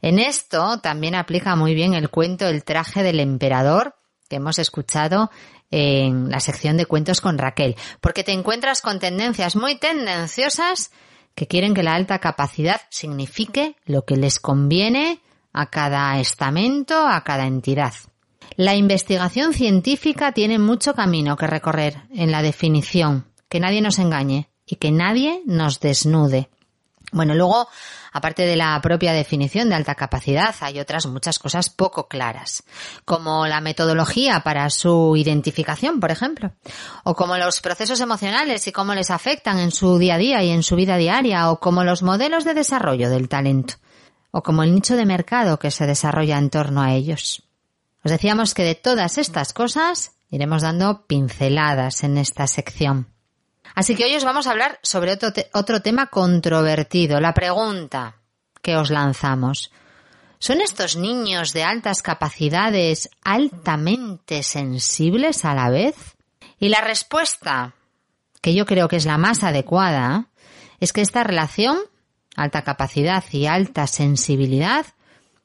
En esto también aplica muy bien el cuento El traje del emperador que hemos escuchado en la sección de cuentos con Raquel, porque te encuentras con tendencias muy tendenciosas que quieren que la alta capacidad signifique lo que les conviene a cada estamento, a cada entidad. La investigación científica tiene mucho camino que recorrer en la definición, que nadie nos engañe y que nadie nos desnude. Bueno, luego, aparte de la propia definición de alta capacidad, hay otras muchas cosas poco claras, como la metodología para su identificación, por ejemplo, o como los procesos emocionales y cómo les afectan en su día a día y en su vida diaria, o como los modelos de desarrollo del talento, o como el nicho de mercado que se desarrolla en torno a ellos. Os decíamos que de todas estas cosas iremos dando pinceladas en esta sección. Así que hoy os vamos a hablar sobre otro, otro tema controvertido. La pregunta que os lanzamos. ¿Son estos niños de altas capacidades altamente sensibles a la vez? Y la respuesta, que yo creo que es la más adecuada, es que esta relación, alta capacidad y alta sensibilidad,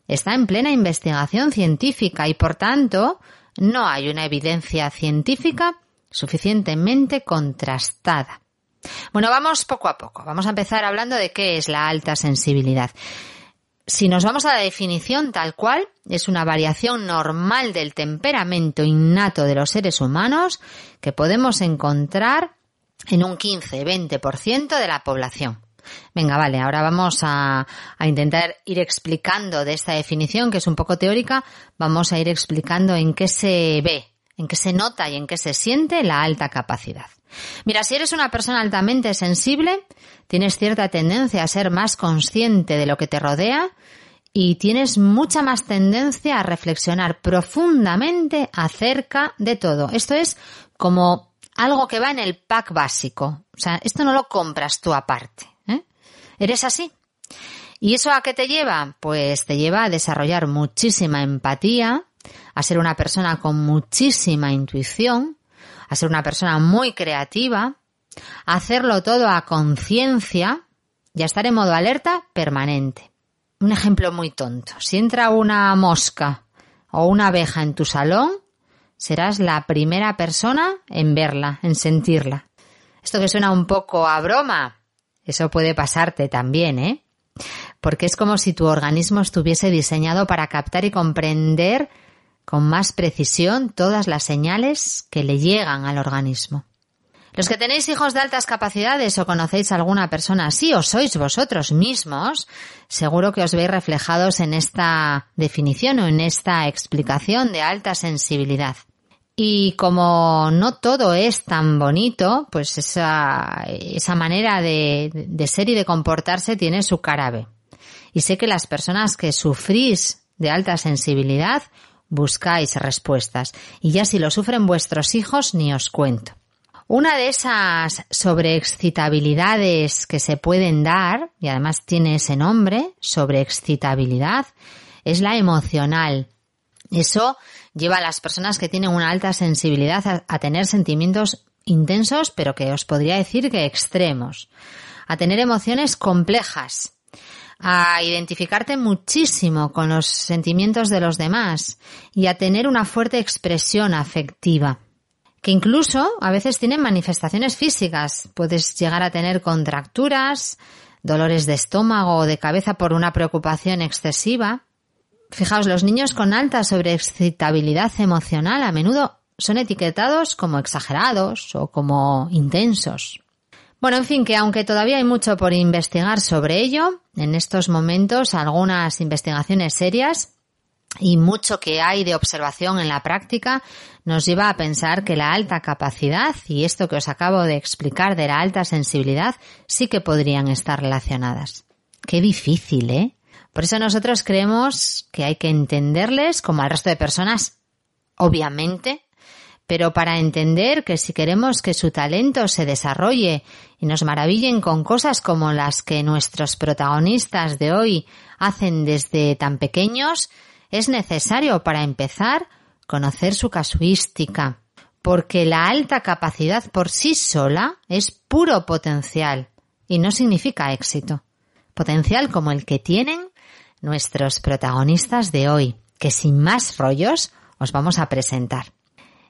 está en plena investigación científica y por tanto no hay una evidencia científica suficientemente contrastada. Bueno, vamos poco a poco. Vamos a empezar hablando de qué es la alta sensibilidad. Si nos vamos a la definición tal cual, es una variación normal del temperamento innato de los seres humanos que podemos encontrar en un 15-20% de la población. Venga, vale, ahora vamos a, a, intentar ir explicando de esta definición, que es un poco teórica, vamos a ir explicando en qué se ve, en qué se nota y en qué se siente la alta capacidad. Mira, si eres una persona altamente sensible, tienes cierta tendencia a ser más consciente de lo que te rodea y tienes mucha más tendencia a reflexionar profundamente acerca de todo. Esto es como algo que va en el pack básico. O sea, esto no lo compras tú aparte. ¿eh? ¿Eres así? ¿Y eso a qué te lleva? Pues te lleva a desarrollar muchísima empatía, a ser una persona con muchísima intuición, a ser una persona muy creativa, a hacerlo todo a conciencia y a estar en modo alerta permanente. Un ejemplo muy tonto. Si entra una mosca o una abeja en tu salón, serás la primera persona en verla, en sentirla. Esto que suena un poco a broma, eso puede pasarte también, ¿eh? Porque es como si tu organismo estuviese diseñado para captar y comprender con más precisión todas las señales que le llegan al organismo. Los que tenéis hijos de altas capacidades o conocéis a alguna persona así o sois vosotros mismos, seguro que os veis reflejados en esta definición o en esta explicación de alta sensibilidad. Y como no todo es tan bonito, pues esa, esa manera de, de ser y de comportarse tiene su cara. Y sé que las personas que sufrís de alta sensibilidad buscáis respuestas. Y ya si lo sufren vuestros hijos, ni os cuento. Una de esas sobreexcitabilidades que se pueden dar, y además tiene ese nombre, sobreexcitabilidad, es la emocional. Eso lleva a las personas que tienen una alta sensibilidad a, a tener sentimientos intensos, pero que os podría decir que extremos, a tener emociones complejas, a identificarte muchísimo con los sentimientos de los demás y a tener una fuerte expresión afectiva que incluso a veces tienen manifestaciones físicas. Puedes llegar a tener contracturas, dolores de estómago o de cabeza por una preocupación excesiva. Fijaos, los niños con alta sobreexcitabilidad emocional a menudo son etiquetados como exagerados o como intensos. Bueno, en fin, que aunque todavía hay mucho por investigar sobre ello, en estos momentos algunas investigaciones serias y mucho que hay de observación en la práctica nos lleva a pensar que la alta capacidad y esto que os acabo de explicar de la alta sensibilidad sí que podrían estar relacionadas. Qué difícil, ¿eh? Por eso nosotros creemos que hay que entenderles como al resto de personas, obviamente, pero para entender que si queremos que su talento se desarrolle y nos maravillen con cosas como las que nuestros protagonistas de hoy hacen desde tan pequeños, es necesario para empezar conocer su casuística, porque la alta capacidad por sí sola es puro potencial y no significa éxito. Potencial como el que tienen nuestros protagonistas de hoy, que sin más rollos os vamos a presentar.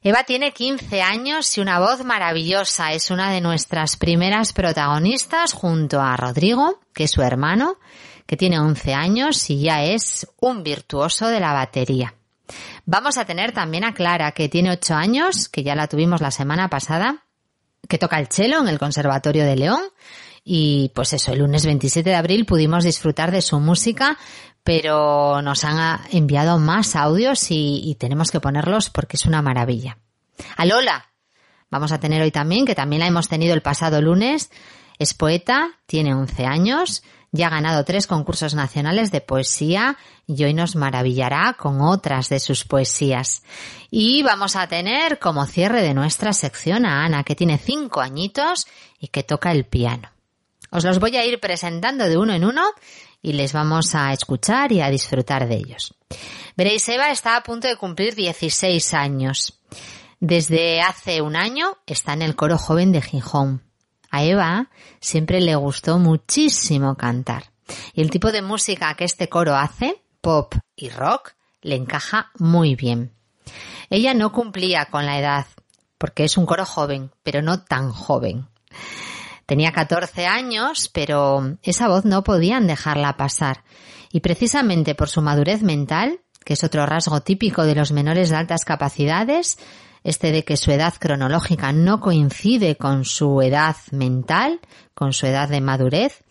Eva tiene 15 años y una voz maravillosa. Es una de nuestras primeras protagonistas junto a Rodrigo, que es su hermano, que tiene 11 años y ya es un virtuoso de la batería. Vamos a tener también a Clara, que tiene 8 años, que ya la tuvimos la semana pasada, que toca el cello en el Conservatorio de León. Y pues eso, el lunes 27 de abril pudimos disfrutar de su música, pero nos han enviado más audios y, y tenemos que ponerlos porque es una maravilla. A Lola, vamos a tener hoy también, que también la hemos tenido el pasado lunes, es poeta, tiene 11 años, ya ha ganado tres concursos nacionales de poesía y hoy nos maravillará con otras de sus poesías. Y vamos a tener como cierre de nuestra sección a Ana, que tiene cinco añitos y que toca el piano. Os los voy a ir presentando de uno en uno y les vamos a escuchar y a disfrutar de ellos. Veréis, Eva está a punto de cumplir 16 años. Desde hace un año está en el coro joven de Gijón. A Eva siempre le gustó muchísimo cantar. Y el tipo de música que este coro hace, pop y rock, le encaja muy bien. Ella no cumplía con la edad, porque es un coro joven, pero no tan joven. Tenía 14 años, pero esa voz no podían dejarla pasar. Y precisamente por su madurez mental, que es otro rasgo típico de los menores de altas capacidades, este de que su edad cronológica no coincide con su edad mental, con su edad de madurez,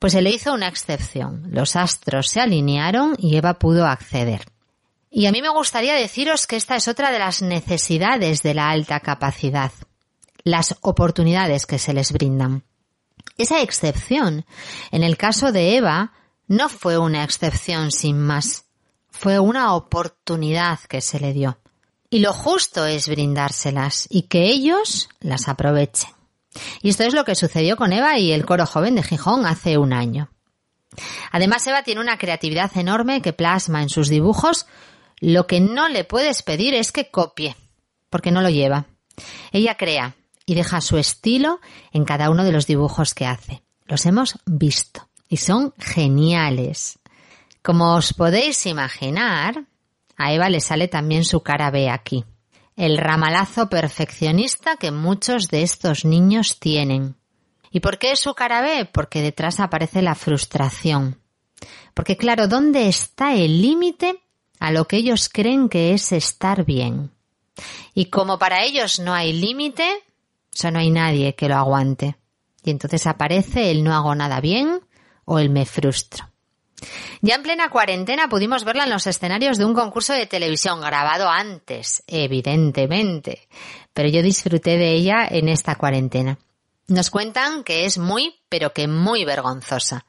pues se le hizo una excepción. Los astros se alinearon y Eva pudo acceder. Y a mí me gustaría deciros que esta es otra de las necesidades de la alta capacidad, las oportunidades que se les brindan. Esa excepción, en el caso de Eva, no fue una excepción sin más, fue una oportunidad que se le dio. Y lo justo es brindárselas y que ellos las aprovechen. Y esto es lo que sucedió con Eva y el coro joven de Gijón hace un año. Además, Eva tiene una creatividad enorme que plasma en sus dibujos. Lo que no le puedes pedir es que copie, porque no lo lleva. Ella crea y deja su estilo en cada uno de los dibujos que hace. Los hemos visto y son geniales. Como os podéis imaginar, a Eva le sale también su cara B aquí. El ramalazo perfeccionista que muchos de estos niños tienen. ¿Y por qué es su cara B? Porque detrás aparece la frustración. Porque claro, ¿dónde está el límite a lo que ellos creen que es estar bien? Y como para ellos no hay límite, o no hay nadie que lo aguante. Y entonces aparece el no hago nada bien o el me frustro. Ya en plena cuarentena pudimos verla en los escenarios de un concurso de televisión grabado antes, evidentemente, pero yo disfruté de ella en esta cuarentena. Nos cuentan que es muy, pero que muy vergonzosa.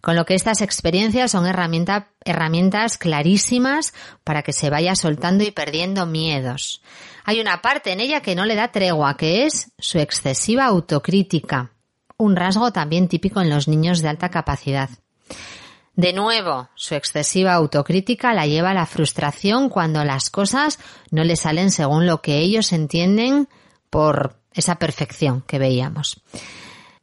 Con lo que estas experiencias son herramientas clarísimas para que se vaya soltando y perdiendo miedos. Hay una parte en ella que no le da tregua, que es su excesiva autocrítica, un rasgo también típico en los niños de alta capacidad. De nuevo, su excesiva autocrítica la lleva a la frustración cuando las cosas no le salen según lo que ellos entienden por esa perfección que veíamos.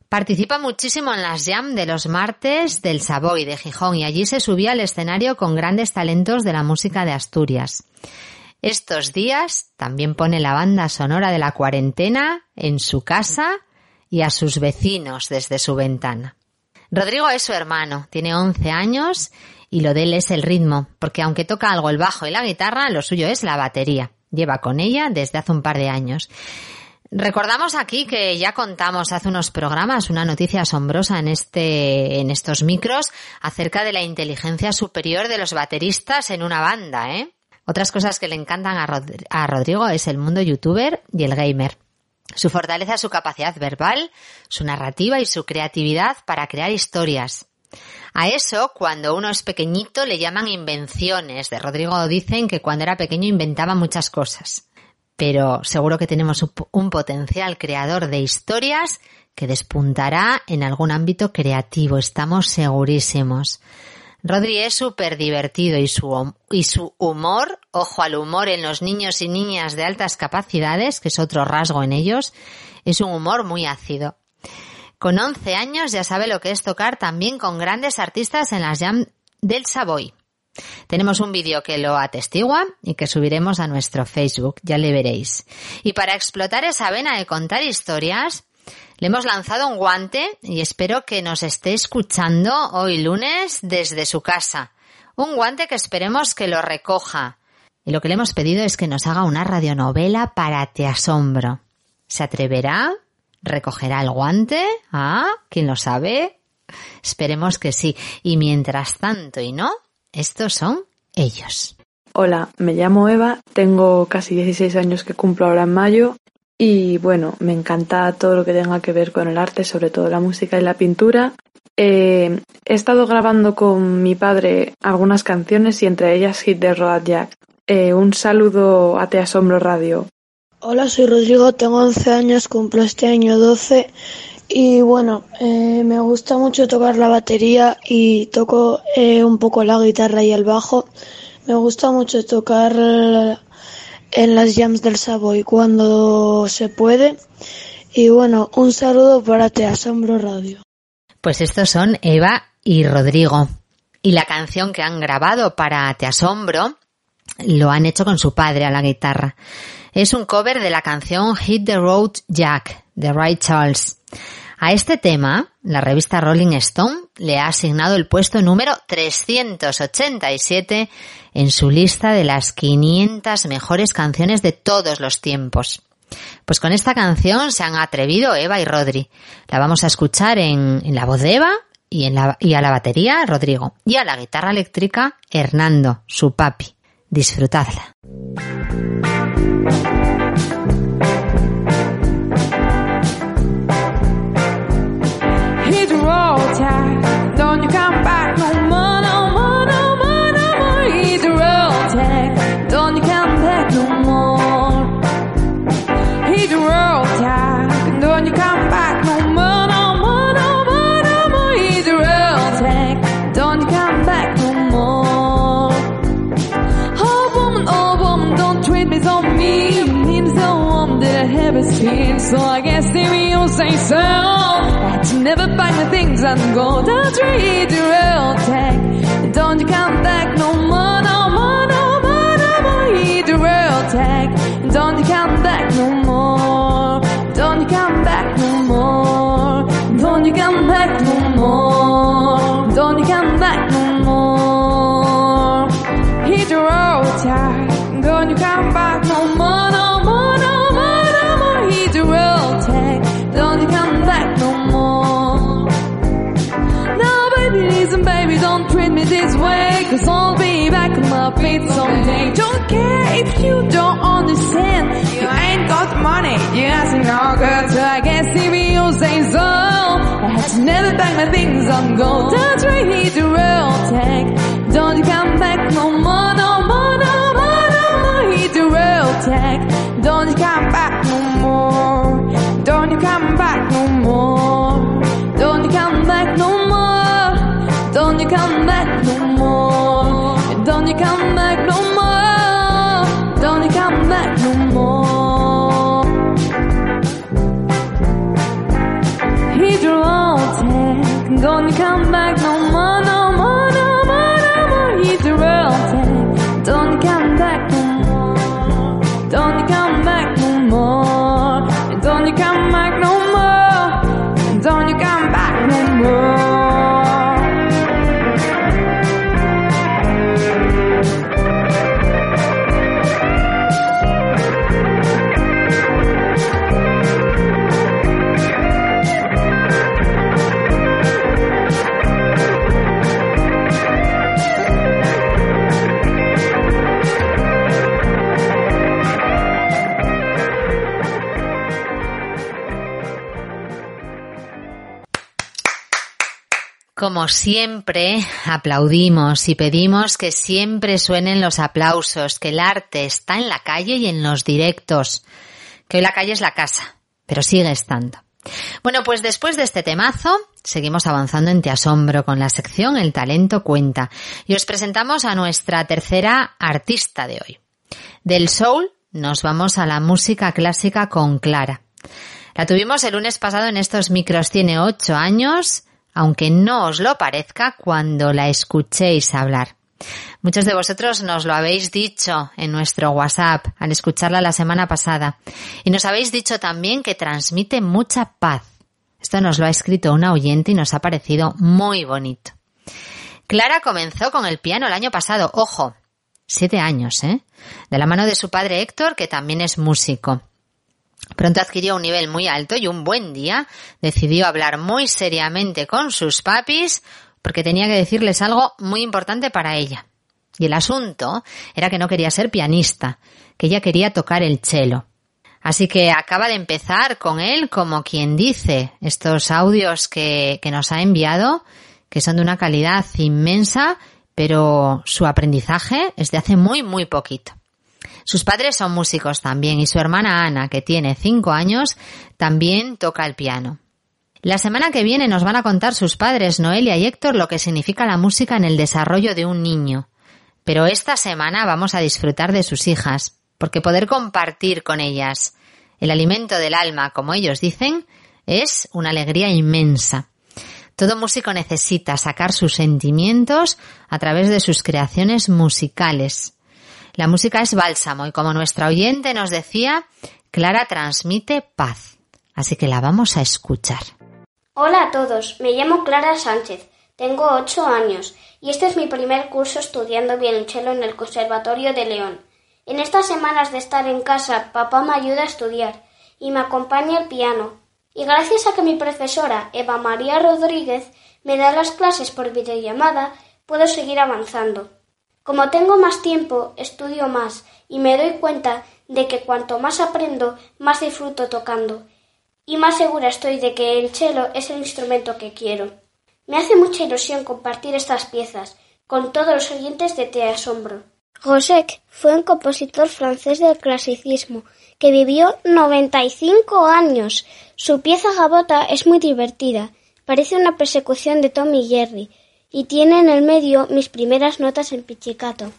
Participa muchísimo en las jam de los martes del Savoy de Gijón y allí se subía al escenario con grandes talentos de la música de Asturias. Estos días también pone la banda sonora de la cuarentena en su casa y a sus vecinos desde su ventana. Rodrigo es su hermano, tiene 11 años y lo de él es el ritmo, porque aunque toca algo el bajo y la guitarra, lo suyo es la batería. Lleva con ella desde hace un par de años. Recordamos aquí que ya contamos hace unos programas una noticia asombrosa en este, en estos micros acerca de la inteligencia superior de los bateristas en una banda, ¿eh? Otras cosas que le encantan a, Rodrigo es el mundo youtuber y el gamer. Su fortaleza es su capacidad verbal, su narrativa y su creatividad para crear historias. A eso, cuando uno es pequeñito, le llaman invenciones. De Rodrigo dicen que cuando era pequeño inventaba muchas cosas. Pero seguro que tenemos un potencial creador de historias que despuntará en algún ámbito creativo. Estamos segurísimos. Rodri es súper divertido y su, y su humor, ojo al humor en los niños y niñas de altas capacidades, que es otro rasgo en ellos, es un humor muy ácido. Con 11 años ya sabe lo que es tocar también con grandes artistas en las jam del Savoy. Tenemos un vídeo que lo atestigua y que subiremos a nuestro Facebook, ya le veréis. Y para explotar esa vena de contar historias, le hemos lanzado un guante y espero que nos esté escuchando hoy lunes desde su casa. Un guante que esperemos que lo recoja. Y lo que le hemos pedido es que nos haga una radionovela para Te Asombro. ¿Se atreverá? ¿Recogerá el guante? ¿Ah? ¿Quién lo sabe? Esperemos que sí. Y mientras tanto y no, estos son ellos. Hola, me llamo Eva, tengo casi 16 años que cumplo ahora en mayo y bueno, me encanta todo lo que tenga que ver con el arte, sobre todo la música y la pintura. Eh, he estado grabando con mi padre algunas canciones y entre ellas Hit de Road Jack. Eh, un saludo a Te Asombro Radio. Hola, soy Rodrigo, tengo 11 años, cumplo este año 12 y bueno, eh, me gusta mucho tocar la batería y toco un poco la guitarra y el bajo. Me gusta mucho tocar en las jams del Savoy cuando se puede. Y bueno, un saludo para Te Asombro Radio. Pues estos son Eva y Rodrigo. Y la canción que han grabado para Te Asombro lo han hecho con su padre a la guitarra. Es un cover de la canción Hit the Road Jack de Ray Charles. A este tema, la revista Rolling Stone le ha asignado el puesto número 387 en su lista de las 500 mejores canciones de todos los tiempos. Pues con esta canción se han atrevido Eva y Rodri. La vamos a escuchar en, la voz de Eva y, y a la batería Rodrigo y a la guitarra eléctrica Hernando, su papi. Disfrutadla. So I guess if you say so, I'd never find the things I'm going to treat you well. Cause I'll be back on my feet someday. Don't care if you don't understand. You ain't got money, you asking no good So I guess if you say so I had to never pack my things on gold. That's right, hit the real tag. Don't you come back no more, no more, no more, no more. Hit the real tag. Don't you come back no more. Don't you come back no more. Don't you come back no more. Don't you come back no more You come back no more. Don't you come back no more. Hit the road tag Don't you come back siempre, aplaudimos y pedimos que siempre suenen los aplausos, que el arte está en la calle y en los directos, que hoy la calle es la casa, pero sigue estando. Bueno, pues después de este temazo, seguimos avanzando en Te Asombro con la sección El Talento Cuenta y os presentamos a nuestra tercera artista de hoy. Del soul nos vamos a la música clásica con Clara. La tuvimos el lunes pasado en estos micros, tiene ocho años, aunque no os lo parezca cuando la escuchéis hablar. Muchos de vosotros nos lo habéis dicho en nuestro WhatsApp al escucharla la semana pasada y nos habéis dicho también que transmite mucha paz. Esto nos lo ha escrito una oyente y nos ha parecido muy bonito. Clara comenzó con el piano el año pasado, ojo, siete años, ¿eh? De la mano de su padre Héctor, que también es músico. Pronto adquirió un nivel muy alto y un buen día decidió hablar muy seriamente con sus papis porque tenía que decirles algo muy importante para ella. Y el asunto era que no quería ser pianista, que ella quería tocar el cello. Así que acaba de empezar con él como quien dice estos audios que, que nos ha enviado, que son de una calidad inmensa, pero su aprendizaje es de hace muy, muy poquito. Sus padres son músicos también y su hermana Ana, que tiene cinco años, también toca el piano. La semana que viene nos van a contar sus padres, Noelia y Héctor, lo que significa la música en el desarrollo de un niño. Pero esta semana vamos a disfrutar de sus hijas, porque poder compartir con ellas el alimento del alma, como ellos dicen, es una alegría inmensa. Todo músico necesita sacar sus sentimientos a través de sus creaciones musicales. La música es bálsamo y como nuestra oyente nos decía, Clara transmite paz. Así que la vamos a escuchar. Hola a todos, me llamo Clara Sánchez, tengo ocho años y este es mi primer curso estudiando violonchelo en el Conservatorio de León. En estas semanas de estar en casa, papá me ayuda a estudiar y me acompaña el piano. Y gracias a que mi profesora, Eva María Rodríguez, me da las clases por videollamada, puedo seguir avanzando. Como tengo más tiempo, estudio más y me doy cuenta de que cuanto más aprendo, más disfruto tocando y más segura estoy de que el cello es el instrumento que quiero. Me hace mucha ilusión compartir estas piezas con todos los oyentes de Te Asombro. Rosek fue un compositor francés del clasicismo que vivió 95 años. Su pieza Gabota es muy divertida, parece una persecución de Tom y Jerry, y tiene en el medio mis primeras notas en pichicato.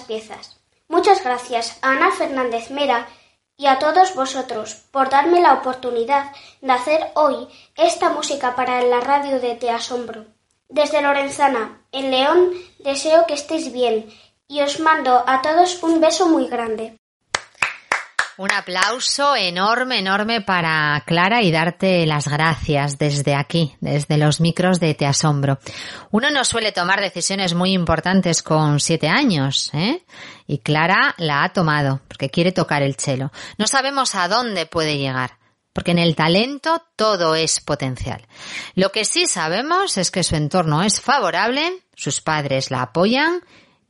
Piezas. Muchas gracias a Ana Fernández Mera y a todos vosotros por darme la oportunidad de hacer hoy esta música para la radio de Te Asombro. Desde Lorenzana, en León, deseo que estéis bien y os mando a todos un beso muy grande. Un aplauso enorme, enorme para Clara y darte las gracias desde aquí, desde los micros de Te Asombro. Uno no suele tomar decisiones muy importantes con siete años, ¿eh? Y Clara la ha tomado, porque quiere tocar el cello. No sabemos a dónde puede llegar, porque en el talento todo es potencial. Lo que sí sabemos es que su entorno es favorable, sus padres la apoyan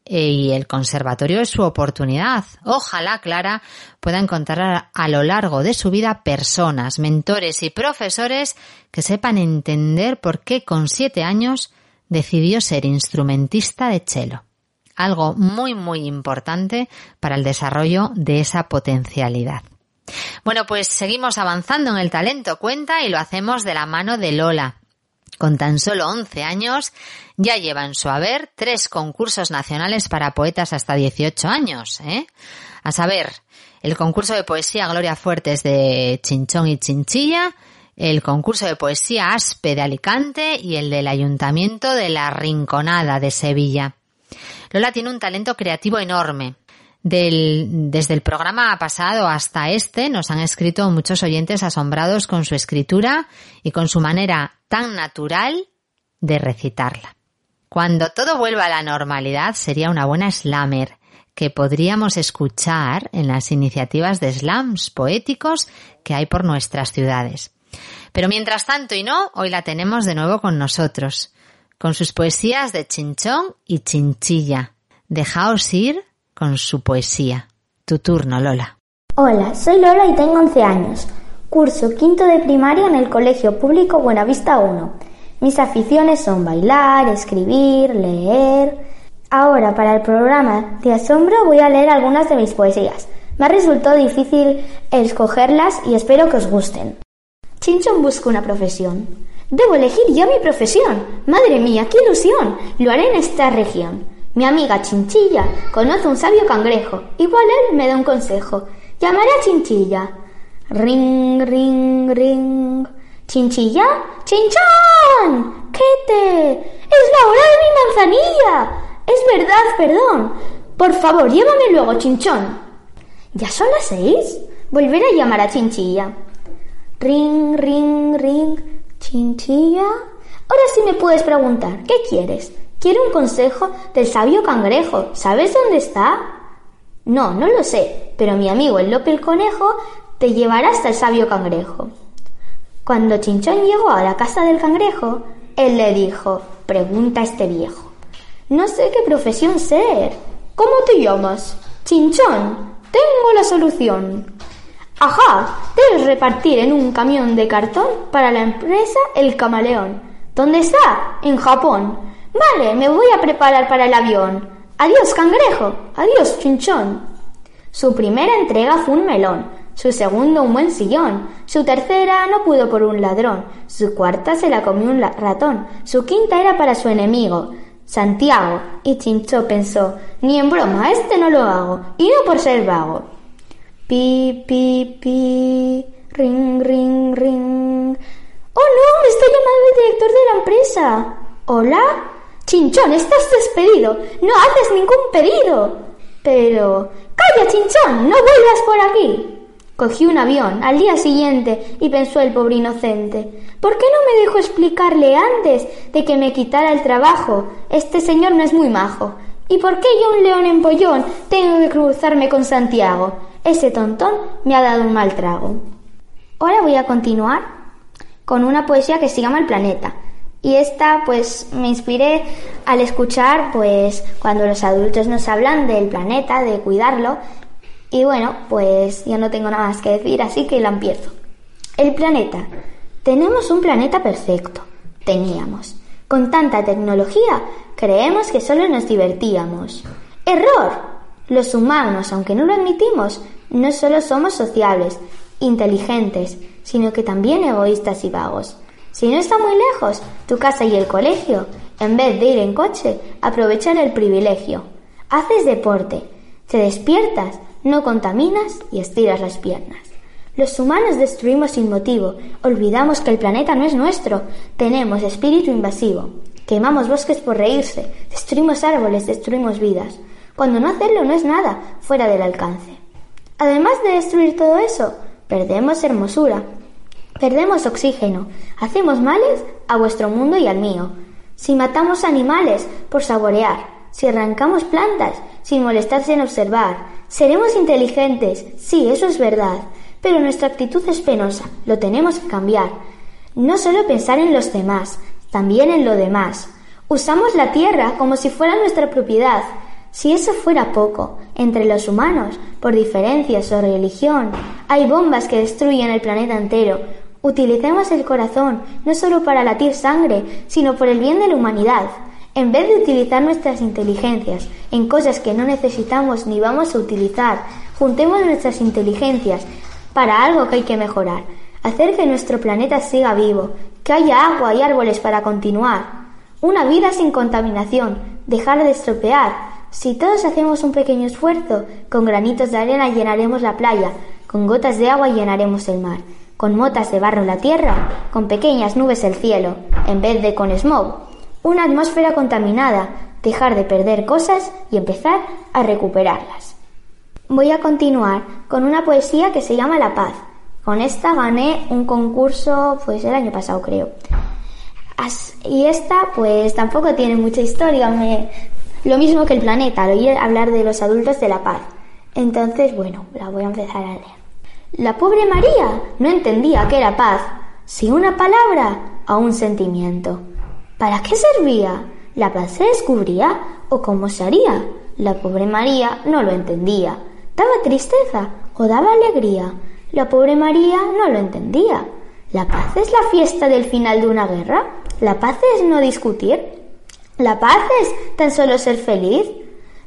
y el conservatorio es su oportunidad. Ojalá Clara pueda encontrar a lo largo de su vida personas, mentores y profesores que sepan entender por qué con siete años decidió ser instrumentista de cello. Algo muy muy importante para el desarrollo de esa potencialidad. Bueno, pues seguimos avanzando en el talento cuenta y lo hacemos de la mano de Lola, con tan solo 11 años, ya lleva en su haber tres concursos nacionales para poetas hasta 18 años. ¿eh? A saber, el concurso de poesía Gloria Fuertes de Chinchón y Chinchilla, el concurso de poesía Aspe de Alicante y el del Ayuntamiento de la Rinconada de Sevilla. Lola tiene un talento creativo enorme. Desde el programa pasado hasta este nos han escrito muchos oyentes asombrados con su escritura y con su manera tan natural de recitarla. Cuando todo vuelva a la normalidad sería una buena slammer que podríamos escuchar en las iniciativas de slams poéticos que hay por nuestras ciudades. Pero mientras tanto y no, hoy la tenemos de nuevo con nosotros, con sus poesías de chinchón y chinchilla. Dejaos ir con su poesía. Tu turno, Lola. Hola, soy Lola y tengo 11 años. Curso quinto de primaria en el Colegio Público Buenavista 1. Mis aficiones son bailar, escribir, leer. Ahora, para el programa de asombro, voy a leer algunas de mis poesías. Me ha resultado difícil escogerlas y espero que os gusten. Chinchón busca una profesión. Debo elegir yo mi profesión. Madre mía, qué ilusión. Lo haré en esta región. Mi amiga Chinchilla conoce un sabio cangrejo. Igual él me da un consejo. Llamaré a Chinchilla. Ring, ring, ring. ¿Chinchilla? ¡Chinchón! ¿Qué te? ¡Es la hora de mi manzanilla! Es verdad, perdón. Por favor, llévame luego, Chinchón. ¿Ya son las seis? Volveré a llamar a Chinchilla. Ring, ring, ring. ¿Chinchilla? Ahora sí me puedes preguntar, ¿qué quieres? Quiero un consejo del sabio cangrejo. ¿Sabes dónde está? No, no lo sé, pero mi amigo el Lope el conejo te llevará hasta el sabio cangrejo. Cuando Chinchón llegó a la casa del cangrejo, él le dijo, pregunta a este viejo. No sé qué profesión ser. ¿Cómo te llamas? Chinchón. Tengo la solución. Ajá, debes repartir en un camión de cartón para la empresa El Camaleón. ¿Dónde está? En Japón. Vale, me voy a preparar para el avión. Adiós, cangrejo. Adiós, chinchón. Su primera entrega fue un melón, su segundo un buen sillón, su tercera no pudo por un ladrón, su cuarta se la comió un ratón, su quinta era para su enemigo, Santiago, y Chinchó pensó, ni en broma, este no lo hago, y no por ser vago. Pi, pi, pi, ring, ring, ring. ¡Oh no! ¡Me está llamando el director de la empresa! ¿Hola? Chinchón, estás despedido. No haces ningún pedido. Pero... Calla, Chinchón, no vuelvas por aquí. Cogió un avión al día siguiente y pensó el pobre inocente. ¿Por qué no me dejó explicarle antes de que me quitara el trabajo? Este señor no es muy majo. ¿Y por qué yo, un león empollón, tengo que cruzarme con Santiago? Ese tontón me ha dado un mal trago. Ahora voy a continuar con una poesía que se llama El planeta. Y esta pues me inspiré al escuchar pues cuando los adultos nos hablan del planeta, de cuidarlo. Y bueno, pues yo no tengo nada más que decir, así que la empiezo. El planeta. Tenemos un planeta perfecto. Teníamos. Con tanta tecnología, creemos que solo nos divertíamos. Error. Los humanos, aunque no lo admitimos, no solo somos sociables, inteligentes, sino que también egoístas y vagos. Si no está muy lejos, tu casa y el colegio, en vez de ir en coche, aprovechar el privilegio. Haces deporte, te despiertas, no contaminas y estiras las piernas. Los humanos destruimos sin motivo, olvidamos que el planeta no es nuestro, tenemos espíritu invasivo. Quemamos bosques por reírse, destruimos árboles, destruimos vidas, cuando no hacerlo no es nada fuera del alcance. Además de destruir todo eso, perdemos hermosura, perdemos oxígeno, hacemos males a vuestro mundo y al mío. Si matamos animales por saborear, si arrancamos plantas sin molestarse en observar, seremos inteligentes, sí, eso es verdad, pero nuestra actitud es penosa, lo tenemos que cambiar. No solo pensar en los demás, también en lo demás. Usamos la tierra como si fuera nuestra propiedad. Si eso fuera poco, entre los humanos, por diferencias o religión, hay bombas que destruyen el planeta entero. Utilicemos el corazón no solo para latir sangre, sino por el bien de la humanidad. En vez de utilizar nuestras inteligencias en cosas que no necesitamos ni vamos a utilizar, juntemos nuestras inteligencias para algo que hay que mejorar, hacer que nuestro planeta siga vivo, que haya agua y árboles para continuar, una vida sin contaminación, dejar de estropear. Si todos hacemos un pequeño esfuerzo, con granitos de arena llenaremos la playa, con gotas de agua llenaremos el mar, con motas de barro la tierra, con pequeñas nubes el cielo, en vez de con smog. Una atmósfera contaminada, dejar de perder cosas y empezar a recuperarlas. Voy a continuar con una poesía que se llama La Paz. Con esta gané un concurso, pues el año pasado creo. Y esta, pues tampoco tiene mucha historia, lo mismo que el planeta, al oír hablar de los adultos de la paz. Entonces, bueno, la voy a empezar a leer. La pobre María no entendía qué era paz, si una palabra o un sentimiento. ¿Para qué servía? ¿La paz se descubría o cómo se haría? La pobre María no lo entendía. ¿Daba tristeza o daba alegría? La pobre María no lo entendía. ¿La paz es la fiesta del final de una guerra? ¿La paz es no discutir? ¿La paz es tan solo ser feliz?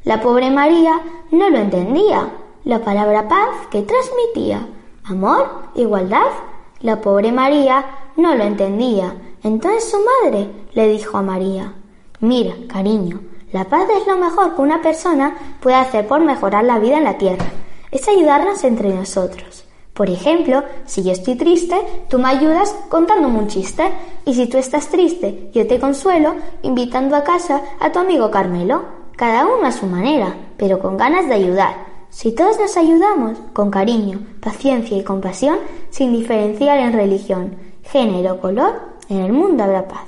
La pobre María no lo entendía. La palabra paz que transmitía. Amor, igualdad. La pobre María no lo entendía. Entonces su madre le dijo a María, Mira, cariño, la paz es lo mejor que una persona puede hacer por mejorar la vida en la tierra. Es ayudarnos entre nosotros. Por ejemplo, si yo estoy triste, tú me ayudas contándome un chiste. Y si tú estás triste, yo te consuelo invitando a casa a tu amigo Carmelo. Cada uno a su manera, pero con ganas de ayudar. Si todos nos ayudamos, con cariño, paciencia y compasión, sin diferenciar en religión, género o color, en el mundo habrá paz.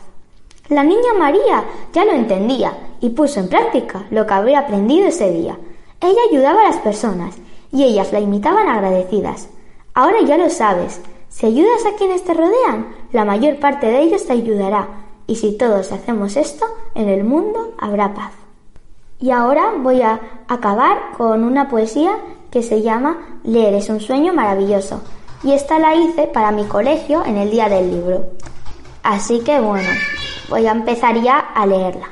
La niña María ya lo entendía y puso en práctica lo que había aprendido ese día. Ella ayudaba a las personas y ellas la imitaban agradecidas. Ahora ya lo sabes. Si ayudas a quienes te rodean, la mayor parte de ellos te ayudará. Y si todos hacemos esto, en el mundo habrá paz. Y ahora voy a acabar con una poesía que se llama Leer es un sueño maravilloso. Y esta la hice para mi colegio en el día del libro. Así que bueno, voy a empezar ya a leerla.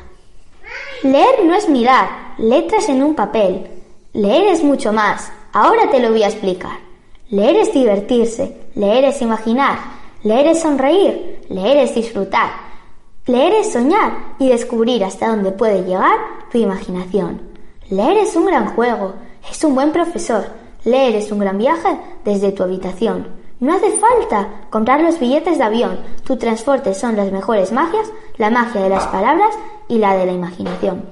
Leer no es mirar letras en un papel. Leer es mucho más. Ahora te lo voy a explicar. Leer es divertirse, leer es imaginar, leer es sonreír, leer es disfrutar. Leer es soñar y descubrir hasta dónde puede llegar tu imaginación. Leer es un gran juego, es un buen profesor. Leer es un gran viaje desde tu habitación. No hace falta comprar los billetes de avión. Tu transporte son las mejores magias, la magia de las palabras y la de la imaginación.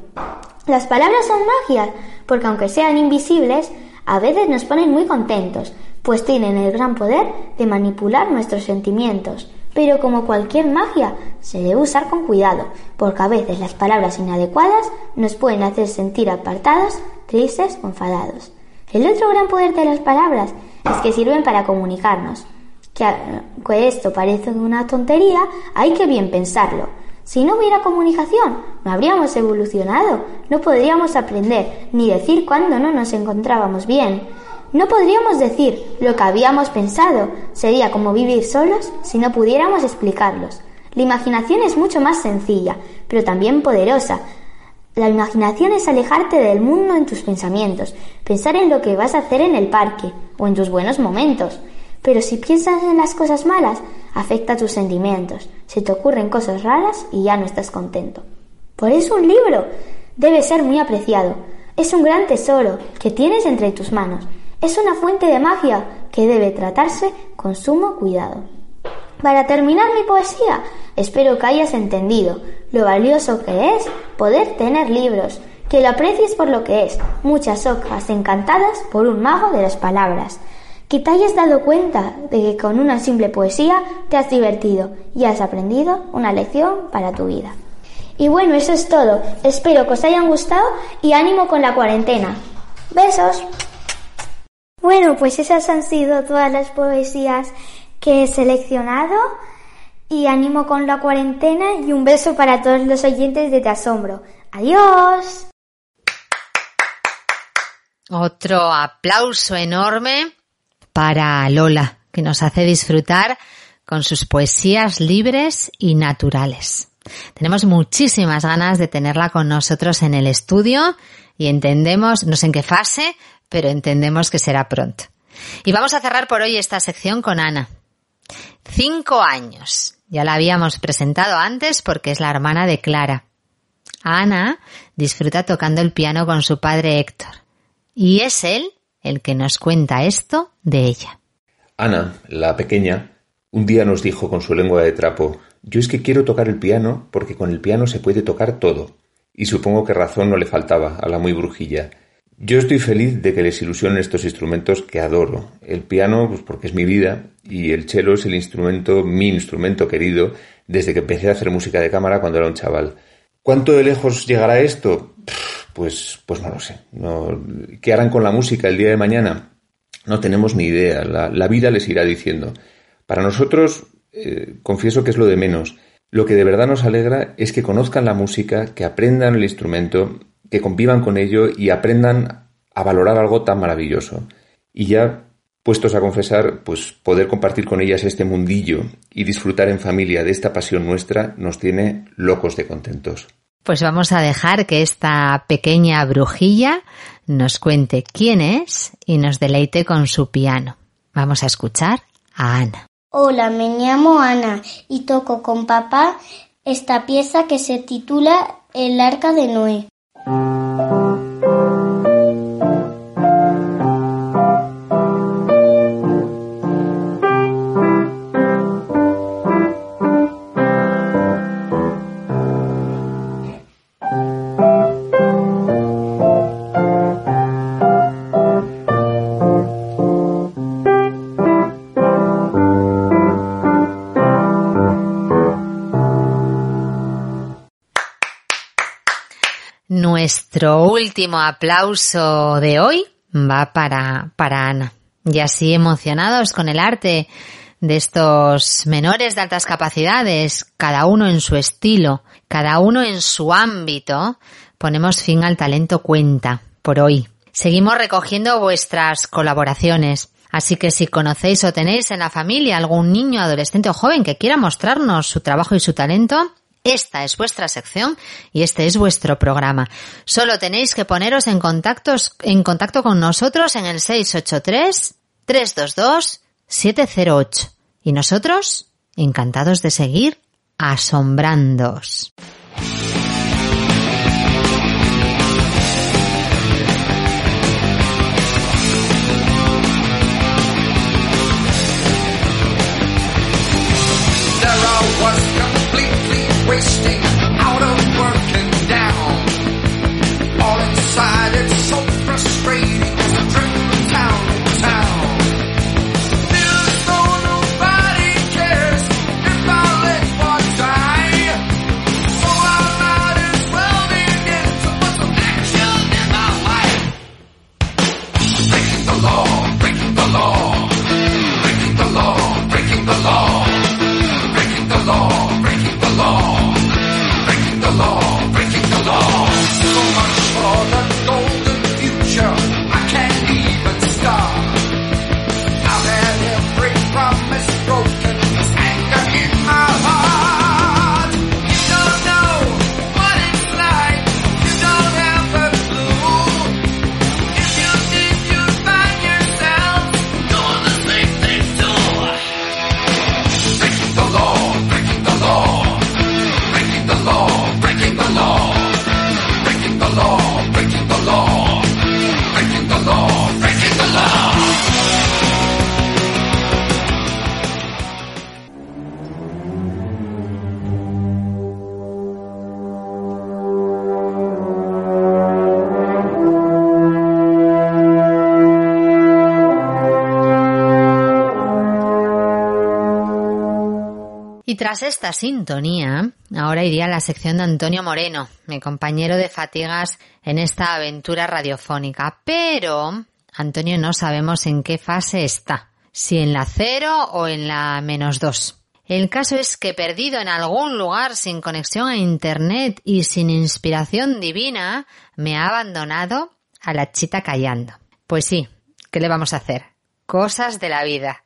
Las palabras son magias porque aunque sean invisibles, a veces nos ponen muy contentos, pues tienen el gran poder de manipular nuestros sentimientos. Pero como cualquier magia, se debe usar con cuidado, porque a veces las palabras inadecuadas nos pueden hacer sentir apartados, tristes o enfadados. El otro gran poder de las palabras es que sirven para comunicarnos. Que, esto parece una tontería, hay que bien pensarlo. Si no hubiera comunicación, no habríamos evolucionado, no podríamos aprender ni decir cuándo no nos encontrábamos bien. No podríamos decir lo que habíamos pensado, sería como vivir solos si no pudiéramos explicarlos. La imaginación es mucho más sencilla, pero también poderosa, la imaginación es alejarte del mundo en tus pensamientos, pensar en lo que vas a hacer en el parque o en tus buenos momentos. Pero si piensas en las cosas malas, afecta tus sentimientos, se te ocurren cosas raras y ya no estás contento. Por eso un libro debe ser muy apreciado. Es un gran tesoro que tienes entre tus manos. Es una fuente de magia que debe tratarse con sumo cuidado. Para terminar mi poesía, espero que hayas entendido lo valioso que es poder tener libros, que lo aprecies por lo que es, muchas hojas encantadas por un mago de las palabras, que te hayas dado cuenta de que con una simple poesía te has divertido y has aprendido una lección para tu vida. Y bueno, eso es todo. Espero que os hayan gustado y ánimo con la cuarentena. Besos. Bueno, pues esas han sido todas las poesías que he seleccionado y ánimo con la cuarentena y un beso para todos los oyentes de Te Asombro. Adiós. Otro aplauso enorme para Lola, que nos hace disfrutar con sus poesías libres y naturales. Tenemos muchísimas ganas de tenerla con nosotros en el estudio y entendemos, no sé en qué fase, pero entendemos que será pronto. Y vamos a cerrar por hoy esta sección con Ana. Cinco años. Ya la habíamos presentado antes porque es la hermana de Clara. Ana disfruta tocando el piano con su padre Héctor. Y es él el que nos cuenta esto de ella. Ana, la pequeña, un día nos dijo con su lengua de trapo, yo es que quiero tocar el piano porque con el piano se puede tocar todo. Y supongo que razón no le faltaba a la muy brujilla. Yo estoy feliz de que les ilusionen estos instrumentos que adoro. El piano, pues porque es mi vida, y el cello es el instrumento, mi instrumento querido, desde que empecé a hacer música de cámara cuando era un chaval. ¿Cuánto de lejos llegará esto? Pues, pues no lo sé. No, ¿Qué harán con la música el día de mañana? No tenemos ni idea. La, vida les irá diciendo. Para nosotros, eh, confieso que es lo de menos. Lo que de verdad nos alegra es que conozcan la música, que aprendan el instrumento, que convivan con ello y aprendan a valorar algo tan maravilloso. Y ya puestos a confesar, pues poder compartir con ellas este mundillo y disfrutar en familia de esta pasión nuestra nos tiene locos de contentos. Pues vamos a dejar que esta pequeña brujilla nos cuente quién es y nos deleite con su piano. Vamos a escuchar a Ana. Hola, me llamo Ana y toco con papá esta pieza que se titula El arca de Noé. Nuestro último aplauso de hoy va para, para Ana. Y así emocionados con el arte de estos menores de altas capacidades, cada uno en su estilo, cada uno en su ámbito, ponemos fin al talento cuenta por hoy. Seguimos recogiendo vuestras colaboraciones. Así que si conocéis o tenéis en la familia algún niño, adolescente o joven que quiera mostrarnos su trabajo y su talento, esta es vuestra sección y este es vuestro programa. Solo tenéis que poneros en, en contacto con nosotros en el 683-322-708. Y nosotros, encantados de seguir asombrándoos. Wasting, out of work tras esta sintonía, ahora iría a la sección de Antonio Moreno, mi compañero de fatigas en esta aventura radiofónica. Pero, Antonio, no sabemos en qué fase está, si en la cero o en la menos dos. El caso es que perdido en algún lugar sin conexión a Internet y sin inspiración divina, me ha abandonado a la chita callando. Pues sí, ¿qué le vamos a hacer? Cosas de la vida.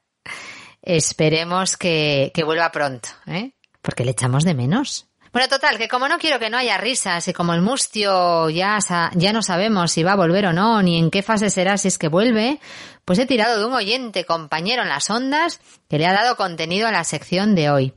Esperemos que, que vuelva pronto, ¿eh? Porque le echamos de menos. Bueno, total, que como no quiero que no haya risas y como el mustio ya, ya no sabemos si va a volver o no, ni en qué fase será si es que vuelve, pues he tirado de un oyente compañero en las ondas que le ha dado contenido a la sección de hoy.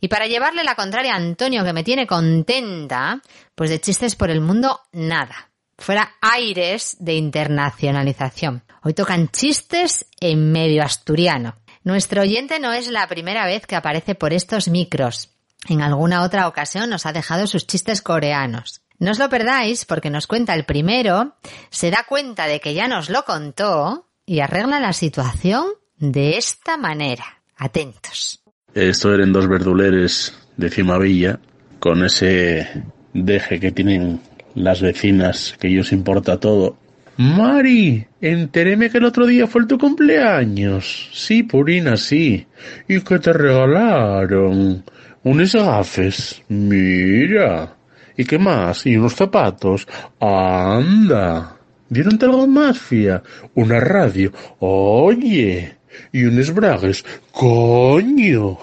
Y para llevarle la contraria a Antonio, que me tiene contenta, pues de chistes por el mundo, nada. Fuera aires de internacionalización. Hoy tocan chistes en medio asturiano. Nuestro oyente no es la primera vez que aparece por estos micros. En alguna otra ocasión nos ha dejado sus chistes coreanos. No os lo perdáis porque nos cuenta el primero, se da cuenta de que ya nos lo contó y arregla la situación de esta manera. Atentos. Esto eran dos verduleres de Cimavilla, con ese deje que tienen las vecinas, que ellos importa todo. Mari, enteréme que el otro día fue tu cumpleaños. Sí, Purina, sí. ¿Y qué te regalaron? Unos gafes. Mira. ¿Y qué más? ¿Y unos zapatos? Anda. ¿Dieronte algo más, fía? Una radio. Oye. Y unos bragues. Coño.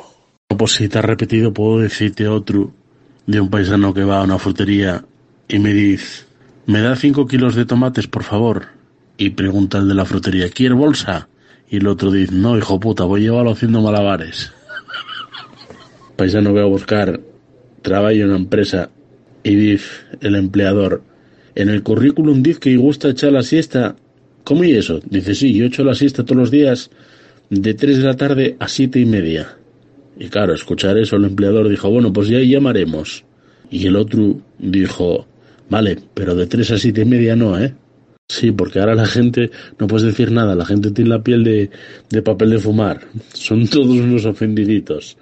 Pues si te has repetido, puedo decirte otro de un paisano que va a una frutería y me dice, ¿me da cinco kilos de tomates, por favor? Y pregunta el de la frutería, ¿quiere bolsa? Y el otro dice, no, hijo puta, voy a llevarlo haciendo malabares. Paisano va a buscar trabajo en una empresa y dice el empleador, en el currículum dice que gusta echar la siesta. ¿Cómo y eso? Dice, sí, yo echo la siesta todos los días de 3 de la tarde a siete y media. Y claro, escuchar eso, el empleador dijo, bueno, pues ya llamaremos. Y el otro dijo, vale, pero de 3 a siete y media no, ¿eh? Sí, porque ahora la gente no puedes decir nada, la gente tiene la piel de, de papel de fumar. Son todos unos ofendiditos.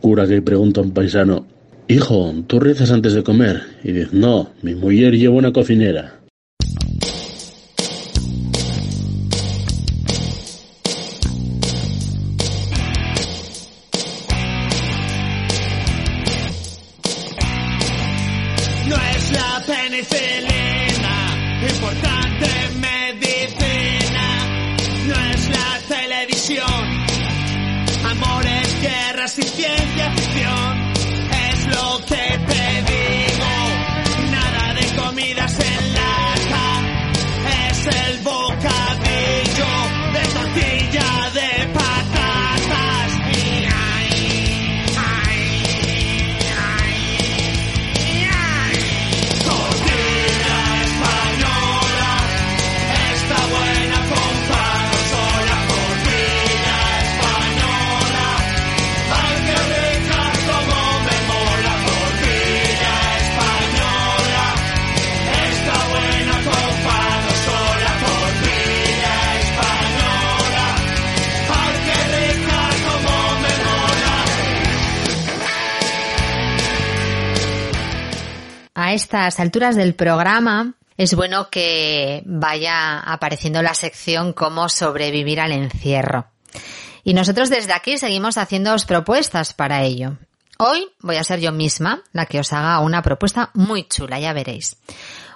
Cura que pregunta a un paisano, hijo, ¿tú rezas antes de comer? Y dice, no, mi mujer lleva una cocinera. Estas alturas del programa es bueno que vaya apareciendo la sección cómo sobrevivir al encierro. Y nosotros desde aquí seguimos haciéndoos propuestas para ello. Hoy voy a ser yo misma la que os haga una propuesta muy chula, ya veréis.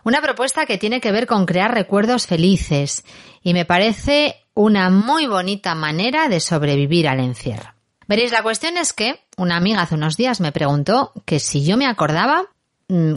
Una propuesta que tiene que ver con crear recuerdos felices y me parece una muy bonita manera de sobrevivir al encierro. Veréis, la cuestión es que una amiga hace unos días me preguntó que si yo me acordaba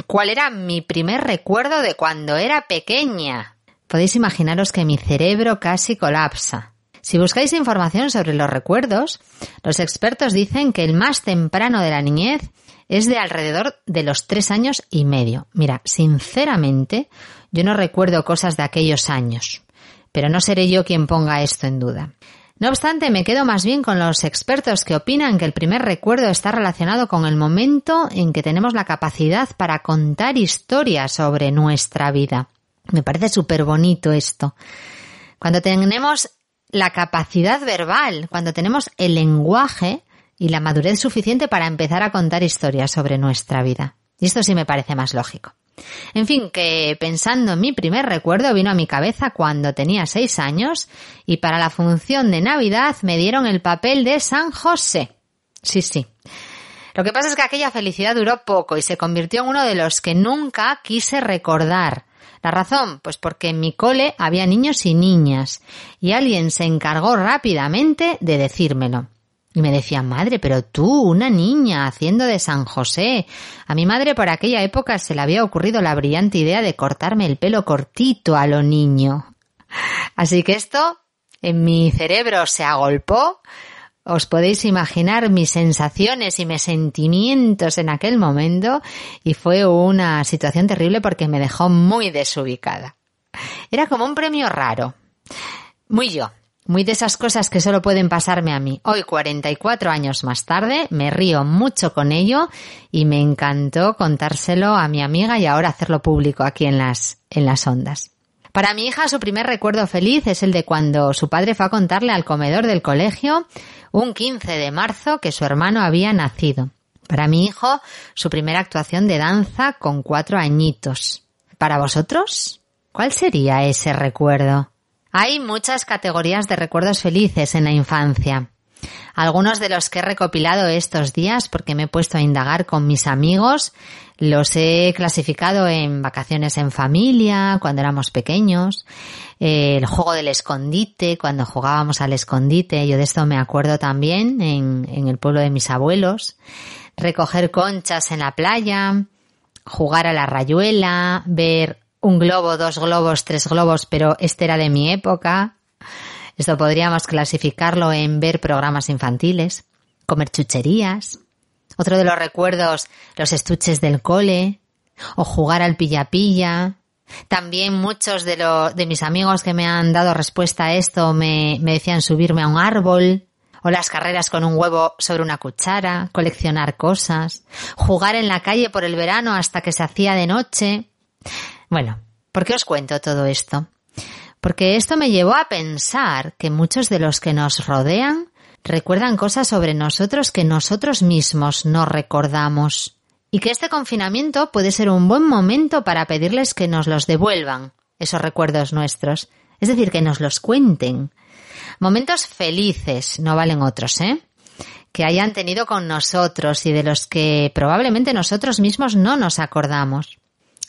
cuál era mi primer recuerdo de cuando era pequeña. Podéis imaginaros que mi cerebro casi colapsa. Si buscáis información sobre los recuerdos, los expertos dicen que el más temprano de la niñez es de alrededor de los tres años y medio. Mira, sinceramente, yo no recuerdo cosas de aquellos años, pero no seré yo quien ponga esto en duda. No obstante, me quedo más bien con los expertos que opinan que el primer recuerdo está relacionado con el momento en que tenemos la capacidad para contar historias sobre nuestra vida. Me parece súper bonito esto. Cuando tenemos la capacidad verbal, cuando tenemos el lenguaje, y la madurez suficiente para empezar a contar historias sobre nuestra vida. Y esto sí me parece más lógico. En fin, que pensando en mi primer recuerdo vino a mi cabeza cuando tenía seis años y para la función de Navidad me dieron el papel de San José. Sí, sí. Lo que pasa es que aquella felicidad duró poco y se convirtió en uno de los que nunca quise recordar. La razón, pues porque en mi cole había niños y niñas y alguien se encargó rápidamente de decírmelo. Y me decía, madre, pero tú, una niña, haciendo de San José. A mi madre por aquella época se le había ocurrido la brillante idea de cortarme el pelo cortito a lo niño. Así que esto en mi cerebro se agolpó. Os podéis imaginar mis sensaciones y mis sentimientos en aquel momento y fue una situación terrible porque me dejó muy desubicada. Era como un premio raro. Muy yo, muy de esas cosas que solo pueden pasarme a mí. Hoy, 44 años más tarde, me río mucho con ello y me encantó contárselo a mi amiga y ahora hacerlo público aquí en las, en las ondas. Para mi hija, su primer recuerdo feliz es el de cuando su padre fue a contarle al comedor del colegio un 15 de marzo que su hermano había nacido. Para mi hijo, su primera actuación de danza con cuatro añitos. ¿Para vosotros? ¿Cuál sería ese recuerdo? Hay muchas categorías de recuerdos felices en la infancia. Algunos de los que he recopilado estos días porque me he puesto a indagar con mis amigos los he clasificado en vacaciones en familia, cuando éramos pequeños, el juego del escondite, cuando jugábamos al escondite, yo de esto me acuerdo también en, en el pueblo de mis abuelos, recoger conchas en la playa, jugar a la rayuela, ver un globo, dos globos, tres globos, pero este era de mi época. Esto podríamos clasificarlo en ver programas infantiles, comer chucherías. Otro de los recuerdos, los estuches del cole, o jugar al pilla-pilla. También muchos de, lo, de mis amigos que me han dado respuesta a esto me, me decían subirme a un árbol, o las carreras con un huevo sobre una cuchara, coleccionar cosas, jugar en la calle por el verano hasta que se hacía de noche. Bueno, ¿por qué os cuento todo esto? Porque esto me llevó a pensar que muchos de los que nos rodean recuerdan cosas sobre nosotros que nosotros mismos no recordamos. Y que este confinamiento puede ser un buen momento para pedirles que nos los devuelvan, esos recuerdos nuestros. Es decir, que nos los cuenten. Momentos felices, no valen otros, ¿eh? Que hayan tenido con nosotros y de los que probablemente nosotros mismos no nos acordamos.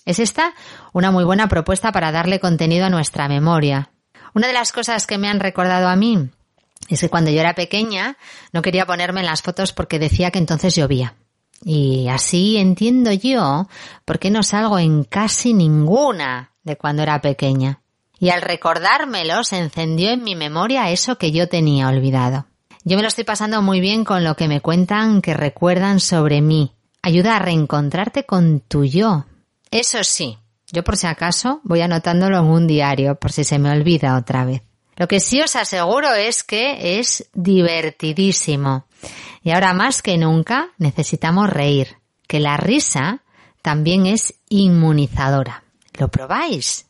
¿Es esta una muy buena propuesta para darle contenido a nuestra memoria? Una de las cosas que me han recordado a mí es que cuando yo era pequeña no quería ponerme en las fotos porque decía que entonces llovía. Y así entiendo yo por qué no salgo en casi ninguna de cuando era pequeña. Y al recordármelo se encendió en mi memoria eso que yo tenía olvidado. Yo me lo estoy pasando muy bien con lo que me cuentan que recuerdan sobre mí. Ayuda a reencontrarte con tu yo, eso sí, yo por si acaso voy anotándolo en un diario por si se me olvida otra vez. Lo que sí os aseguro es que es divertidísimo. Y ahora más que nunca necesitamos reír, que la risa también es inmunizadora. ¿Lo probáis?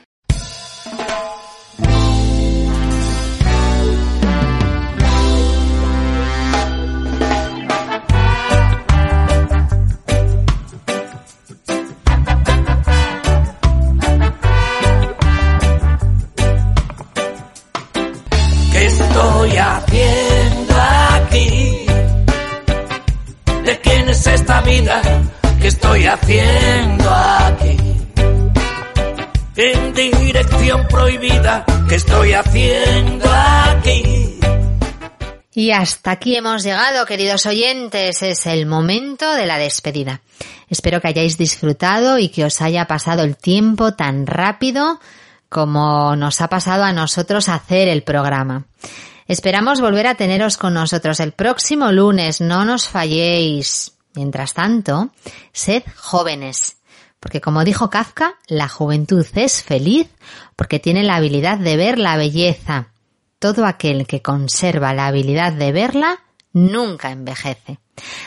Vida? ¿Qué estoy haciendo aquí? En dirección prohibida, ¿qué estoy haciendo aquí? Y hasta aquí hemos llegado, queridos oyentes. Es el momento de la despedida. Espero que hayáis disfrutado y que os haya pasado el tiempo tan rápido como nos ha pasado a nosotros hacer el programa. Esperamos volver a teneros con nosotros el próximo lunes. No nos falléis. Mientras tanto, sed jóvenes. Porque como dijo Kafka, la juventud es feliz porque tiene la habilidad de ver la belleza. Todo aquel que conserva la habilidad de verla nunca envejece.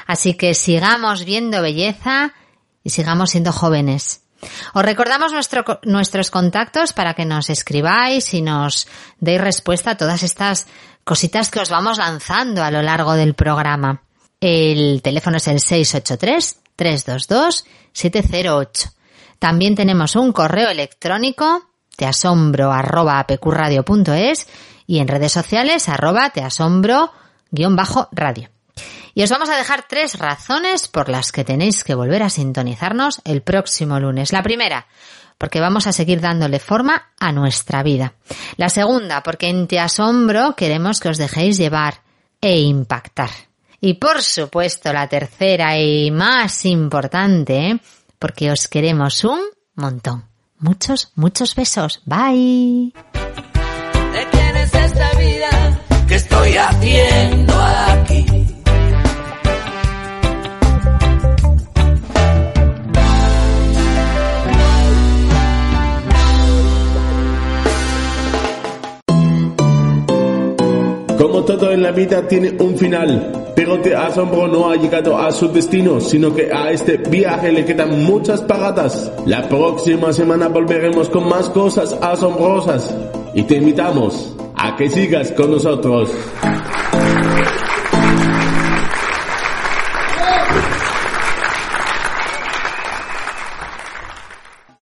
Así que sigamos viendo belleza y sigamos siendo jóvenes. Os recordamos nuestro- nuestros contactos para que nos escribáis y nos deis respuesta a todas estas cositas que os vamos lanzando a lo largo del programa. El teléfono es el 683-322-708. También tenemos un correo electrónico teasombro.apqradio.es y en redes sociales arroba teasombro-radio. Y os vamos a dejar tres razones por las que tenéis que volver a sintonizarnos el próximo lunes. La primera, porque vamos a seguir dándole forma a nuestra vida. La segunda, porque en Te Asombro queremos que os dejéis llevar e impactar. Y por supuesto, la tercera y más importante, porque os queremos un montón. Muchos, muchos besos. Bye. ¿De quién es esta vida que estoy haciendo aquí? Como todo en la vida tiene un final, pero Te Asombro no ha llegado a su destino, sino que a este viaje le quedan muchas paradas. La próxima semana volveremos con más cosas asombrosas y te invitamos a que sigas con nosotros.